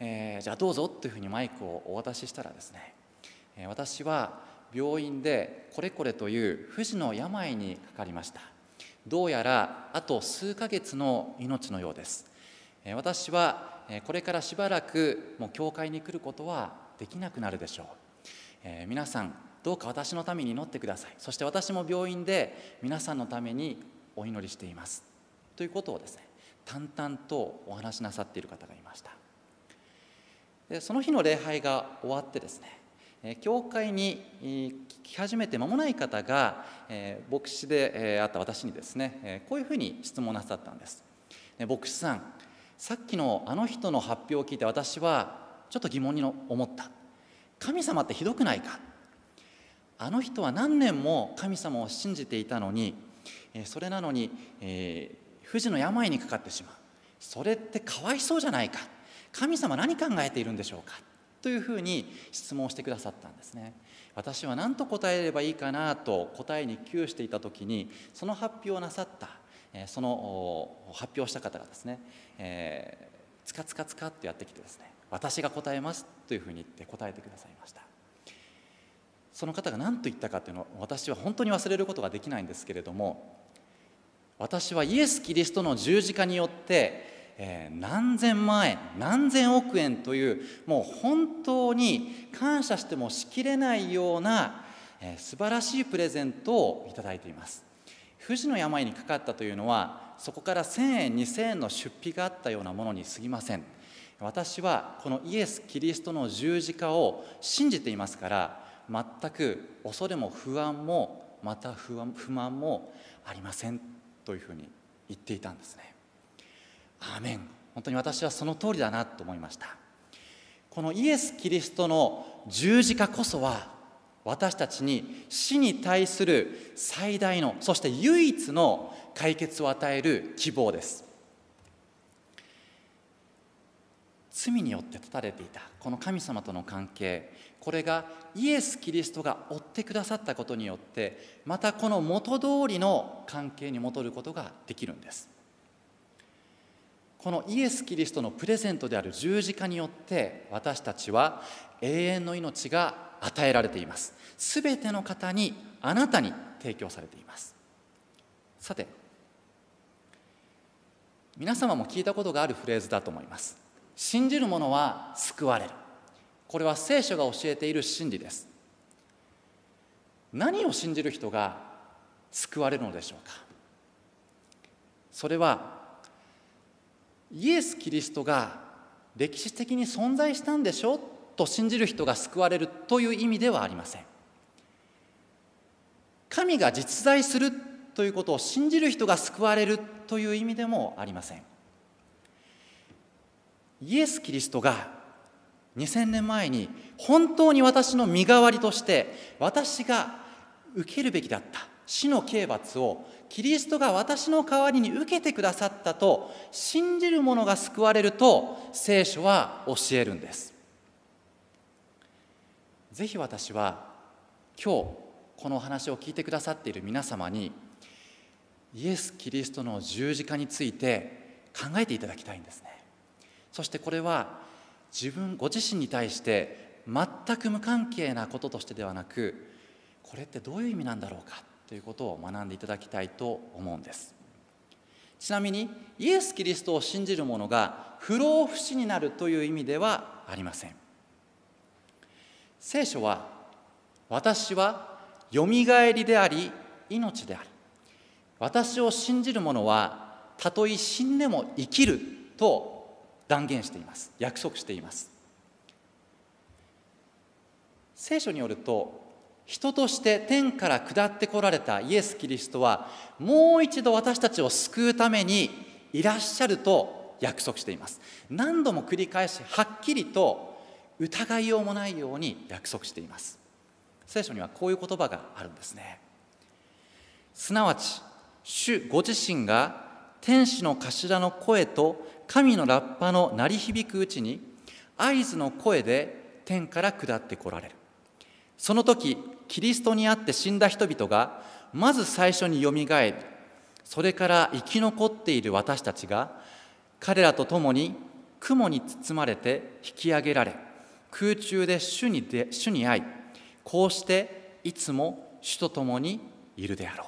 えー、じゃあどうぞというふうにマイクをお渡ししたらですね私は病院でこれこれという不治の病にかかりました。どうやらあと数ヶ月の命のようです。私はこれからしばらくもう教会に来ることはできなくなるでしょう、え皆さんどうか私のために祈ってください。そして私も病院で皆さんのためにお祈りしています。ということをですね淡々とお話しなさっている方がいました。でその日の礼拝が終わってですね教会にき始めて間もない方がえ牧師でえあった私にですねえこういうふうに質問なさったんです。牧師さんさっきのあの人の発表を聞いて私はちょっと疑問に思った。神様ってひどくないか？あの人は何年も神様を信じていたのにえそれなのに、えー、不治の病にかかってしまう。それってかわいそうじゃないか？神様何考えているんでしょうか？というふうに質問してくださったんですね。私は何と答えればいいかなと答えに窮していた時にその発表をなさったその発表した方がですね、えー、つかつかつかってやってきてですね私が答えますというふうに言って答えてくださいました。その方が何と言ったかというのを私は本当に忘れることができないんですけれども私はイエス・キリストの十字架によってえ何千万円何千億円というもう本当に感謝してもしきれないような、え素晴らしいプレゼントをいただいています。不治の病にかかったというのはそこから1000円2000円の出費があったようなものに過ぎません。私はこのイエス・キリストの十字架を信じていますから全く恐れも不安もまた不安不満もありませんというふうに言っていたんですね。アーメン。本当に私はその通りだなと思いました。このイエス・キリストの十字架こそは私たちに死に対する最大のそして唯一の解決を与える希望です。罪によって断たれていたこの神様との関係これがイエス・キリストが追ってくださったことによってまたこの元通りの関係に戻ることができるんです。このイエス・キリストのプレゼントである十字架によって私たちは永遠の命が与えられています。すべての方にあなたに提供されています。さて皆様も聞いたことがあるフレーズだと思います。信じる者は救われる。これは聖書が教えている真理です。何を信じる人が救われるのでしょうか。それはイエス・キリストが歴史的に存在したんでしょと信じる人が救われるという意味ではありません。神が実在するということを信じる人が救われるという意味でもありません。イエス・キリストが2000年前に本当に私の身代わりとして私が受けるべきだった死の刑罰をキリストが私の代わりに受けてくださったと信じる者が救われると聖書は教えるんです。ぜひ私は今日このお話を聞いてくださっている皆様にイエス・キリストの十字架について考えていただきたいんですね。そしてこれは自分ご自身に対して全く無関係なこととしてではなくこれってどういう意味なんだろうか。ということを学んでいただきたいと思うんです。ちなみにイエス・キリストを信じる者が不老不死になるという意味ではありません。聖書は私はよみがえりであり命である。私を信じる者はたとえ死んでも生きると断言しています。約束しています。聖書によると人として天から下ってこられたイエス・キリストはもう一度私たちを救うためにいらっしゃると約束しています。何度も繰り返しはっきりと疑いようもないように約束しています。聖書にはこういう言葉があるんですね。すなわち主ご自身が天使の頭の声と神のラッパの鳴り響くうちに合図の声で天から下ってこられる。その時キリストにあって死んだ人々がまず最初によみがえりそれから生き残っている私たちが彼らと共に雲に包まれて引き上げられ空中で主にで主に会いこうしていつも主と共にいるであろう。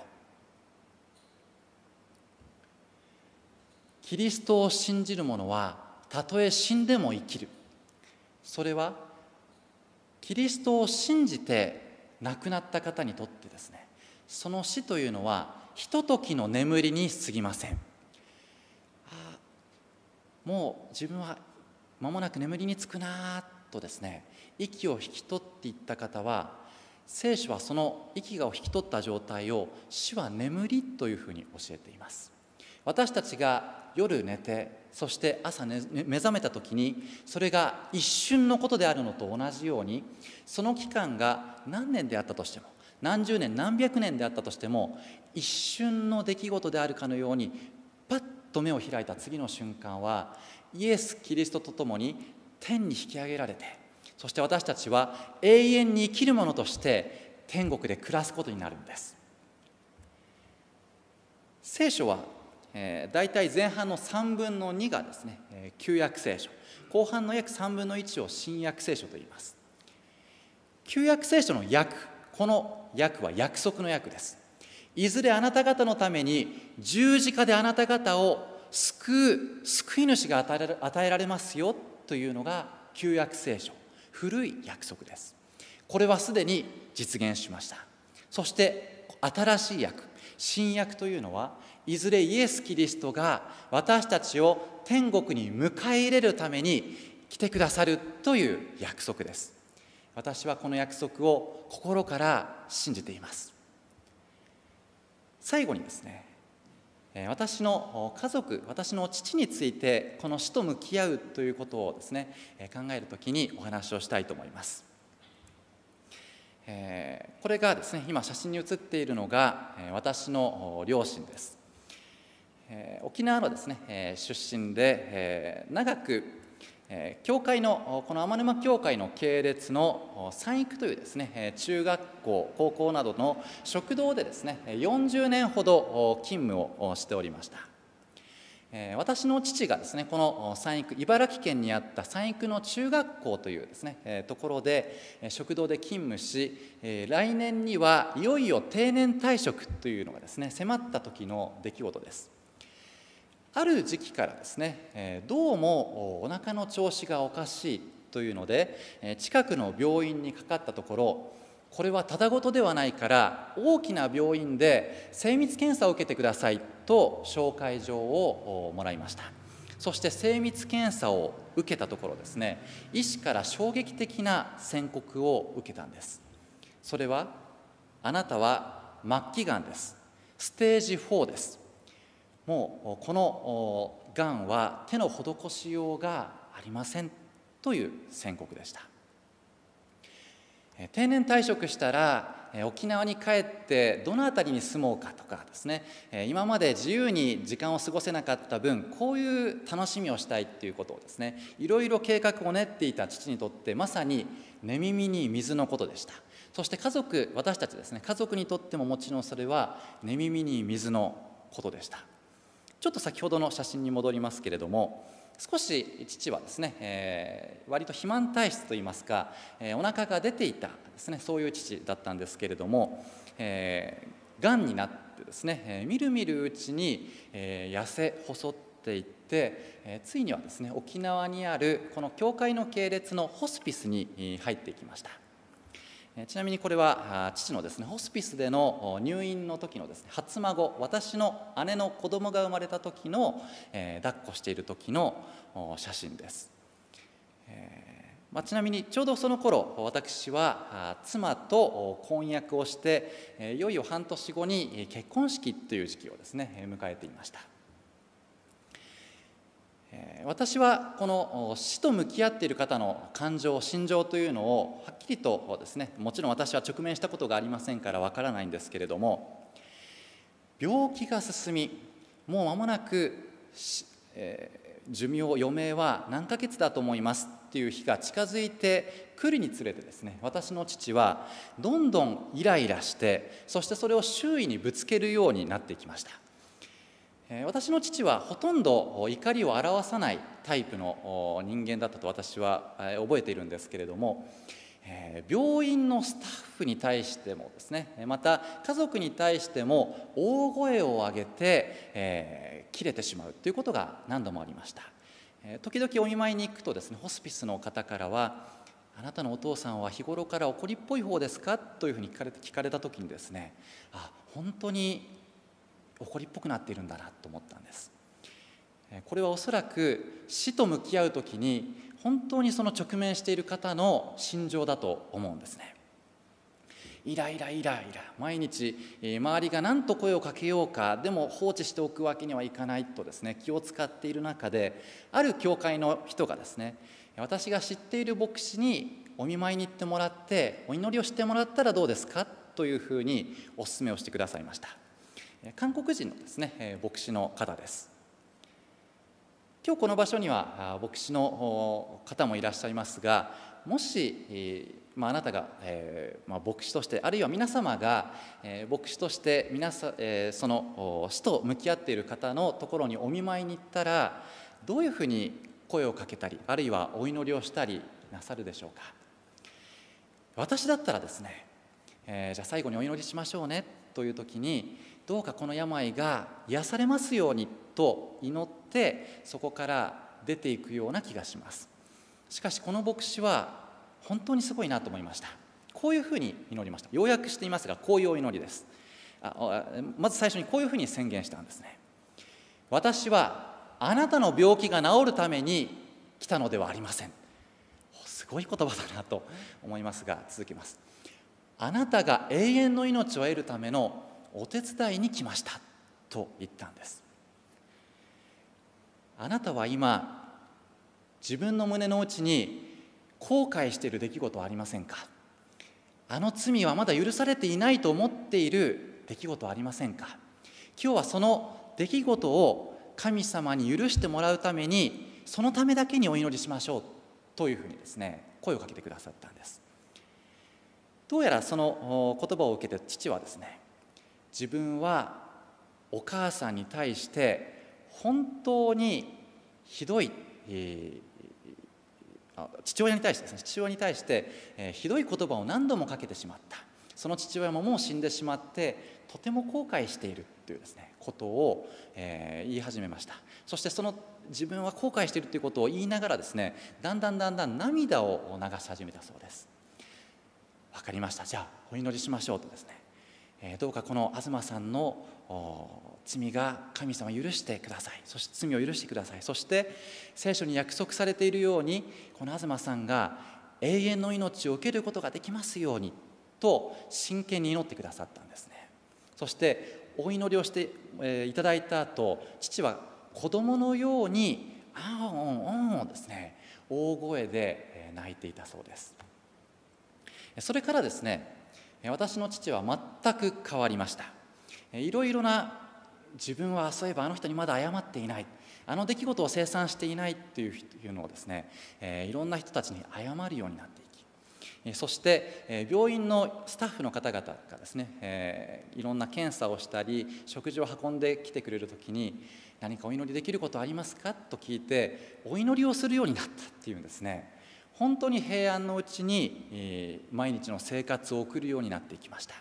キリストを信じる者はたとえ死んでも生きる。それはキリストを信じて亡くなった方にとってですねその死というのはひとときの眠りに過ぎません。もう自分は間もなく眠りにつくなとですね息を引き取っていった方は聖書はその息を引き取った状態を死は眠りというふうに教えています。私たちが夜寝てそして朝、目覚めた時にそれが一瞬のことであるのと同じようにその期間が何年であったとしても何十年何百年であったとしても一瞬の出来事であるかのようにパッと目を開いた次の瞬間はイエス・キリストと共に天に引き上げられてそして私たちは永遠に生きるものとして天国で暮らすことになるんです。聖書はえ、大体前半の3分の2がですね、え、旧約聖書。後半の約3分の1を新約聖書と言います。旧約聖書の約この約は約束の約です。いずれあなた方のために十字架であなた方を救う救い主が与えられますよというのが旧約聖書。古い約束です。これはすでに実現しました。そして新しい約新約というのはいずれイエス・キリストが私たちを天国に迎え入れるために来てくださるという約束です。私はこの約束を心から信じています。最後にですね私の家族私の父についてこの死と向き合うということをですね考える時にお話をしたいと思います。これがですね今写真に写っているのが私の両親です。え沖縄のですね、え出身で、え長く、えー教会のこの天沼教会の系列の三育というですねえ中学校高校などの食堂でですね40年ほど勤務をしておりました。え私の父がですねこの三育茨城県にあった三育の中学校というですねえところで食堂で勤務しえ来年にはいよいよ定年退職というのがですね迫った時の出来事です。ある時期からですねえどうもお腹の調子がおかしいというのでえ近くの病院にかかったところこれはただごとではないから大きな病院で精密検査を受けてくださいと紹介状をもらいました。そして精密検査を受けたところですね医師から衝撃的な宣告を受けたんです。それはあなたは末期がんです。ステージ4です。もうこのがんは手の施しようがありませんという宣告でした。定年退職したら沖縄に帰ってどの辺りに住もうかとかですね。今まで自由に時間を過ごせなかった分こういう楽しみをしたいっていうことをですねいろいろ計画を練っていた父にとってまさに寝耳に水のことでした。そして家族私たちですね家族にとってももちろんそれは寝耳に水のことでした。ちょっと先ほどの写真に戻りますけれども少し父はですね、えー割と肥満体質といいますか、えーお腹が出ていたですねそういう父だったんですけれども、えー、がんになってですね、えーみるみるうちに、えー痩せ細っていって、えーついにはですね沖縄にあるこの教会の系列のホスピスに入っていきました。えちなみにこれはあ父のですねホスピスでのお入院の時のですね初孫私の姉の子供が生まれた時の、えー抱っこしている時のお写真です、えーまあ、ちなみにちょうどその頃私はあ妻とお婚約をして、えいよいよ半年後にえ結婚式という時期をですねえ迎えていました。私はこの死と向き合っている方の感情心情というのをはっきりとですねもちろん私は直面したことがありませんからわからないんですけれども病気が進みもう間もなく、えー寿命余命は何ヶ月だと思いますっていう日が近づいて来るにつれてですね私の父はどんどんイライラしてそしてそれを周囲にぶつけるようになっていきました。私の父はほとんど怒りを表さないタイプの人間だったと私は覚えているんですけれども、病院のスタッフに対してもですねまた家族に対しても大声を上げて、えー切れてしまうということが何度もありました、時々お見舞いに行くとですねホスピスの方からはあなたのお父さんは日頃から怒りっぽい方ですか？というふうに聞かれて聞かれた時にですねあ本当に怒りっぽくなっているんだなと思ったんです。えこれはおそらく死と向き合う時に本当にその直面している方の心情だと思うんですね。イライライライラ。毎日え周りが何と声をかけようかでも放置しておくわけにはいかないとですね気を使っている中である教会の人がですね私が知っている牧師にお見舞いに行ってもらってお祈りをしてもらったらどうですか？というふうにお勧めをしてくださいました。韓国人のですねえ牧師の方です。今日この場所にはあ牧師のお方もいらっしゃいますがもし、えまあ、あなたが、えーまあ、牧師としてあるいは皆様が、えー牧師として皆さ、えーそのお死と向き合っている方のところにお見舞いに行ったらどういうふうに声をかけたりあるいはお祈りをしたりなさるでしょうか。私だったらですね、えーじゃあ最後にお祈りしましょうねという時にどうかこの病が癒されますようにと祈ってそこから出ていくような気がします。しかしこの牧師は本当にすごいなと思いました。こういうふうに祈りました。要約していますがこういうお祈りです。あまず最初にこういうふうに宣言したんですね。私はあなたの病気が治るために来たのではありません。すごい言葉だなと思いますが続きます。あなたが永遠の命を得るためのお手伝いに来ましたと言ったんです。あなたは今自分の胸の内に後悔している出来事はありませんか？あの罪はまだ許されていないと思っている出来事はありませんか？今日はその出来事を神様に許してもらうためにそのためだけにお祈りしましょうというふうにですね声をかけてくださったんです。どうやらその言葉を受けて父はですね自分はお母さんに対して本当にひどい、えー、父親に対してですね。父親に対して、えー、ひどい言葉を何度もかけてしまった。その父親ももう死んでしまってとても後悔しているというですねことを、えー、言い始めました。そしてその自分は後悔しているということを言いながらですねだんだんだんだん涙を流し始めたそうです。分かりました。じゃあお祈りしましょうとですね、え、どうかこの東さんの罪が神様許してください。そして罪を許してください。そして聖書に約束されているようにこの東さんが永遠の命を受けることができますようにと真剣に祈ってくださったんですね。そしてお祈りをして、えいただいた後父は子供のように「あんおんおん」ですね大声で泣いていたそうです。それからですね私の父は全く変わりました。いろいろな自分はそういえばあの人にまだ謝っていない。あの出来事を清算していない。っていうのをですねいろんな人たちに謝るようになっていき。そして病院のスタッフの方々がですねいろんな検査をしたり食事を運んできてくれる時に何かお祈りできることありますか？と聞いてお祈りをするようになったっていうんですね。本当に平安のうちに毎日の生活を送るようになっていきました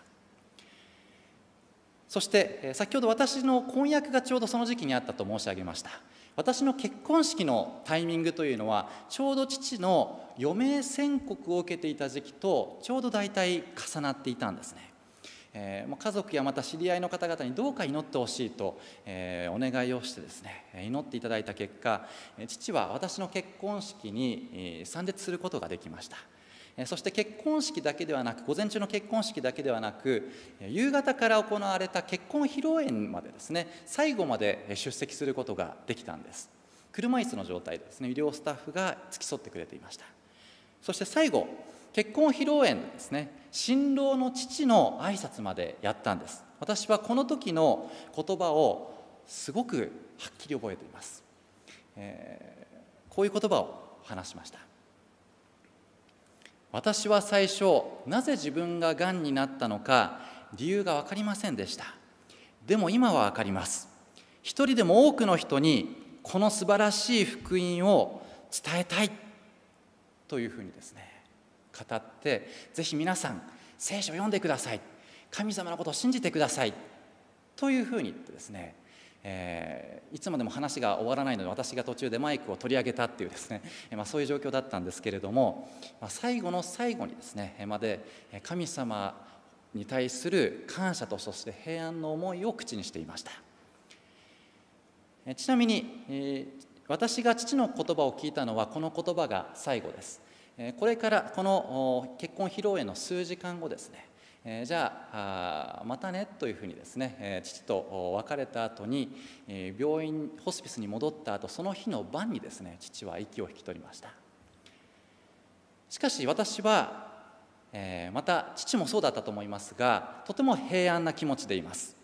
そして先ほど私の婚約がちょうどその時期にあったと申し上げました私の結婚式のタイミングというのはちょうど父の余命宣告を受けていた時期とちょうど大体重なっていたんですね。えー、家族やまた知り合いの方々にどうか祈ってほしいと、え、お願いをしてですね祈っていただいた結果父は私の結婚式に参列することができました。そして結婚式だけではなく午前中の結婚式だけではなく夕方から行われた結婚披露宴までですね最後まで出席することができたんです車椅子の状態でですね医療スタッフが付き添ってくれていましたそして最後結婚披露宴ですね。新郎の父の挨拶までやったんです。私はこの時の言葉をすごくはっきり覚えています、えー、こういう言葉を話しました。私は最初なぜ自分ががんになったのか理由が分かりませんでした。でも今は分かります。一人でも多くの人にこの素晴らしい福音を伝えたいというふうにですね語ってぜひ皆さん聖書を読んでください。神様のことを信じてください。というふうに言ってですねえー、いつまでも話が終わらないので私が途中でマイクを取り上げたっていうですね、まあ、そういう状況だったんですけれども、まあ、最後の最後にですねまで神様に対する感謝とそして平安の思いを口にしていました。ちなみに、えー、私が父の言葉を聞いたのはこの言葉が最後です。これからこの結婚披露宴の数時間後ですね。え、じゃあまたねというふうにですね、え、父と別れた後に、え、病院ホスピスに戻った後その日の晩にですね父は息を引き取りました。しかし私は、え、また父もそうだったと思いますがとても平安な気持ちでいます。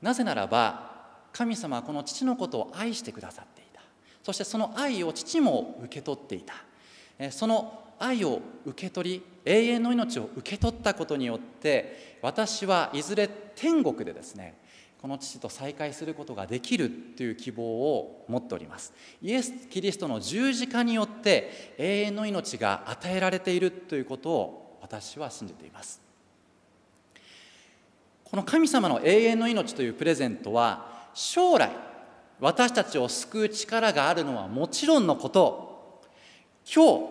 なぜならば神様はこの父のことを愛してくださっていた。そしてその愛を父も受け取っていた。その愛を受け取り永遠の命を受け取ったことによって私はいずれ天国でですねこの父と再会することができるという希望を持っております。イエス・キリストの十字架によって永遠の命が与えられているということを私は信じています。この神様の永遠の命というプレゼントは将来私たちを救う力があるのはもちろんのこと今日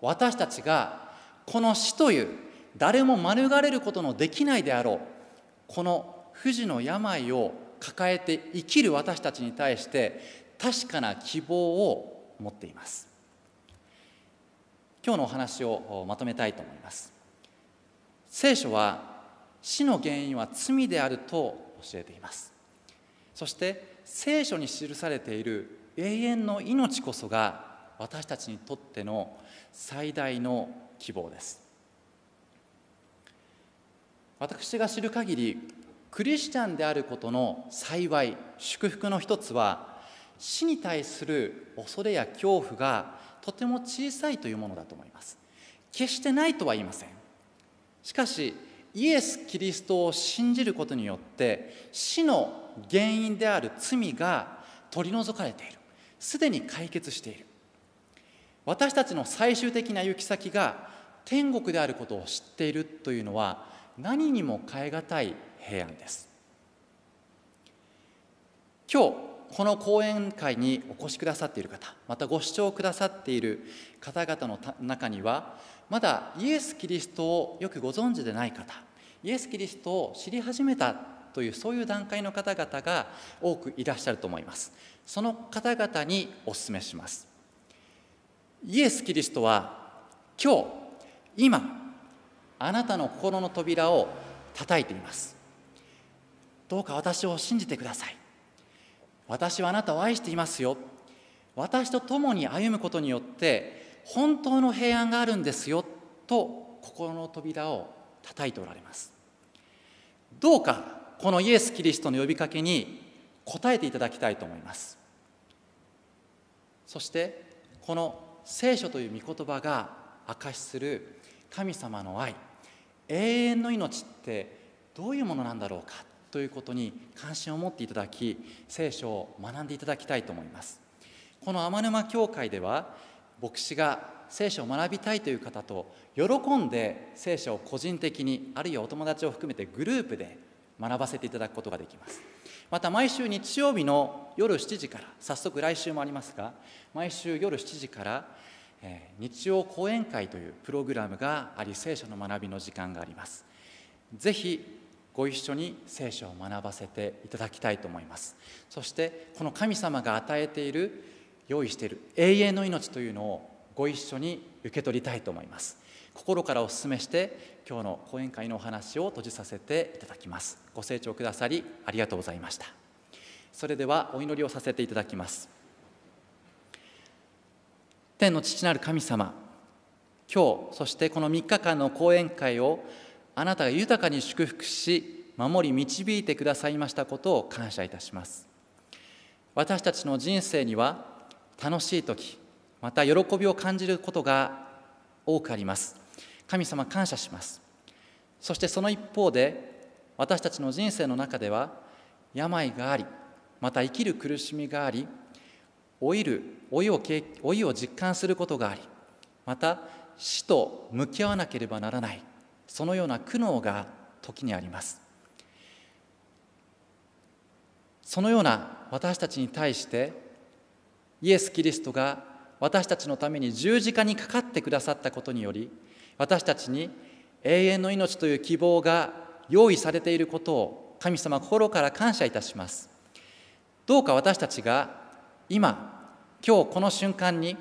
私たちがこの死という誰も免れることのできないであろうこの不治の病を抱えて生きる私たちに対して確かな希望を持っています。今日のお話をまとめたいと思います。聖書は死の原因は罪であると教えています。そして聖書に記されている永遠の命こそが私たちにとっての最大の希望です。私が知る限りクリスチャンであることの幸い祝福の一つは死に対する恐れや恐怖がとても小さいというものだと思います。決してないとは言いません。しかしイエス・キリストを信じることによって死の原因である罪が取り除かれている。すでに解決している。私たちの最終的な行き先が天国であることを知っているというのは何にも代え難い平安です。今日この講演会にお越しくださっている方またご視聴くださっている方々の中にはまだイエス・キリストをよくご存知でない方イエス・キリストを知り始めたというそういう段階の方々が多くいらっしゃると思います。その方々にお勧めします。イエス・キリストは今日今あなたの心の扉を叩いています。どうか私を信じてください。私はあなたを愛していますよ。私と共に歩むことによって本当の平安があるんですよ。と心の扉を叩いておられます。どうかこのイエス・キリストの呼びかけに応えていただきたいと思います。そしてこの聖書という御言葉が証しする神様の愛永遠の命ってどういうものなんだろうかということに関心を持っていただき聖書を学んでいただきたいと思います。この天沼教会では牧師が聖書を学びたいという方と喜んで聖書を個人的にあるいはお友達を含めてグループで学ばせていただくことができます。また毎週日曜日の夜7時から早速来週もありますが毎週夜7時から日曜講演会というプログラムがあり聖書の学びの時間があります。ぜひご一緒に聖書を学ばせていただきたいと思います。そしてこの神様が与えている用意している永遠の命というのをご一緒に受け取りたいと思います。心からお勧めして今日の講演会のお話を閉じさせていただきます。ご清聴くださりありがとうございました。それではお祈りをさせていただきます。天の父なる神様今日そしてこの3日間の講演会をあなたが豊かに祝福し守り導いてくださいましたことを感謝いたします。私たちの人生には楽しい時また喜びを感じることが多くあります。神様感謝します。そしてその一方で私たちの人生の中では病がありまた生きる苦しみがあり老いる老いを老いを実感することがありまた死と向き合わなければならないそのような苦悩が時にあります。そのような私たちに対してイエス・キリストが私たちのために十字架にかかってくださったことにより私たちに永遠の命という希望が用意されていることを神様心から感謝いたします。どうか私たちが今今日この瞬間に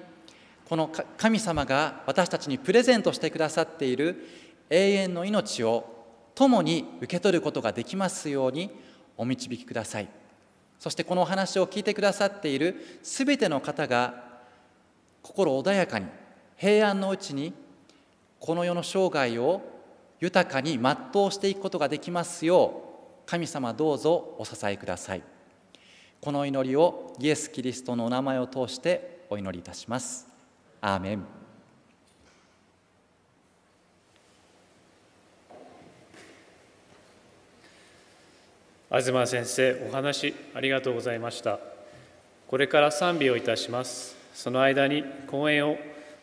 この神様が私たちにプレゼントしてくださっている永遠の命を共に受け取ることができますようにお導きください。そしてこのお話を聞いてくださっているすべての方が心穏やかに平安のうちにこの世の生涯を豊かに全うしていくことができますよう神様どうぞお支えください。この祈りをイエス・キリストのお名前を通してお祈りいたします。アーメン。東先生お話ありがとうございました。これから賛美をいたします。その間に講演を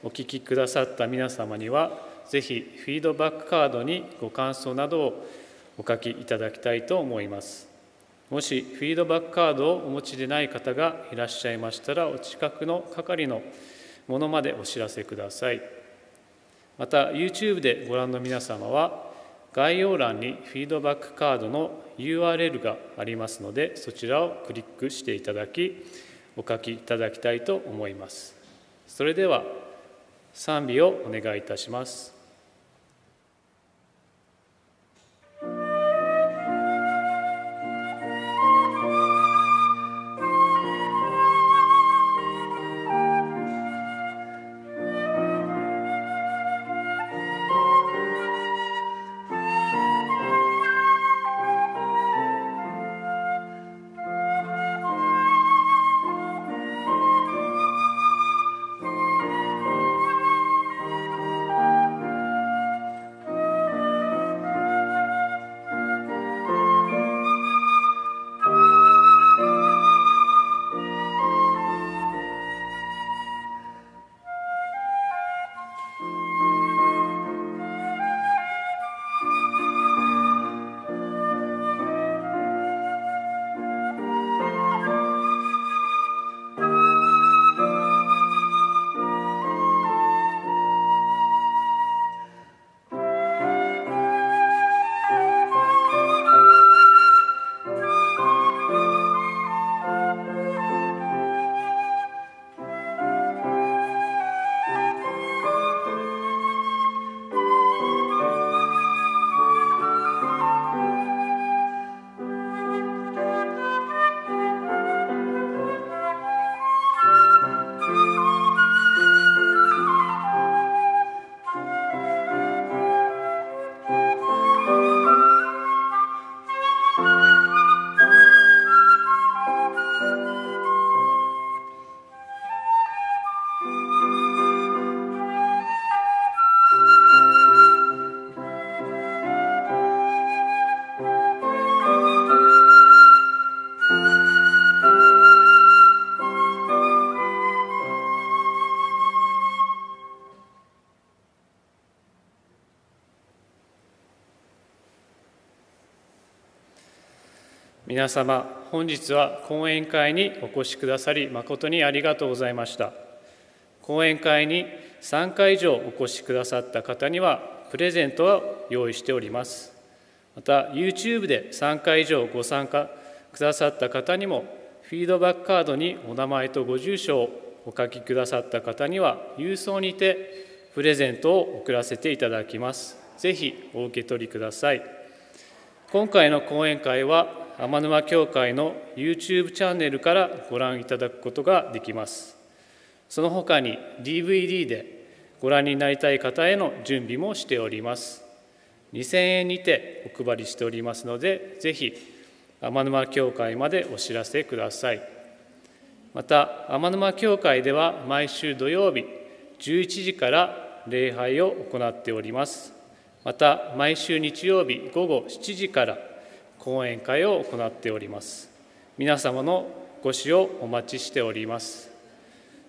お聞きくださった皆様にはぜひフィードバックカードにご感想などをお書きいただきたいと思います。もしフィードバックカードをお持ちでない方がいらっしゃいましたらお近くの係のものまでお知らせください。また YouTube でご覧の皆様は概要欄にフィードバックカードの URL がありますのでそちらをクリックしていただきお書きいただきたいと思います。それでは賛美をお願いいたします。皆様本日は講演会にお越しくださり誠にありがとうございました。講演会に3回以上お越しくださった方にはプレゼントを用意しております。また YouTube で3回以上ご参加くださった方にもフィードバックカードにお名前とご住所をお書きくださった方には郵送にてプレゼントを送らせていただきます。ぜひお受け取りください。今回の講演会は天沼教会の YouTube チャンネルからご覧いただくことができます。その他に DVD でご覧になりたい方への準備もしております。2000円にてお配りしておりますのでぜひ天沼教会までお知らせください。また天沼教会では毎週土曜日11時から礼拝を行っております。また毎週日曜日午後7時から講演会を行っております。皆様のご視をお待ちしております。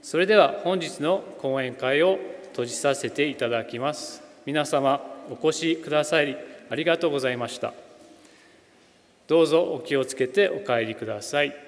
それでは本日の講演会を閉じさせていただきます。皆様お越しくださりありがとうございました。どうぞお気をつけてお帰りください。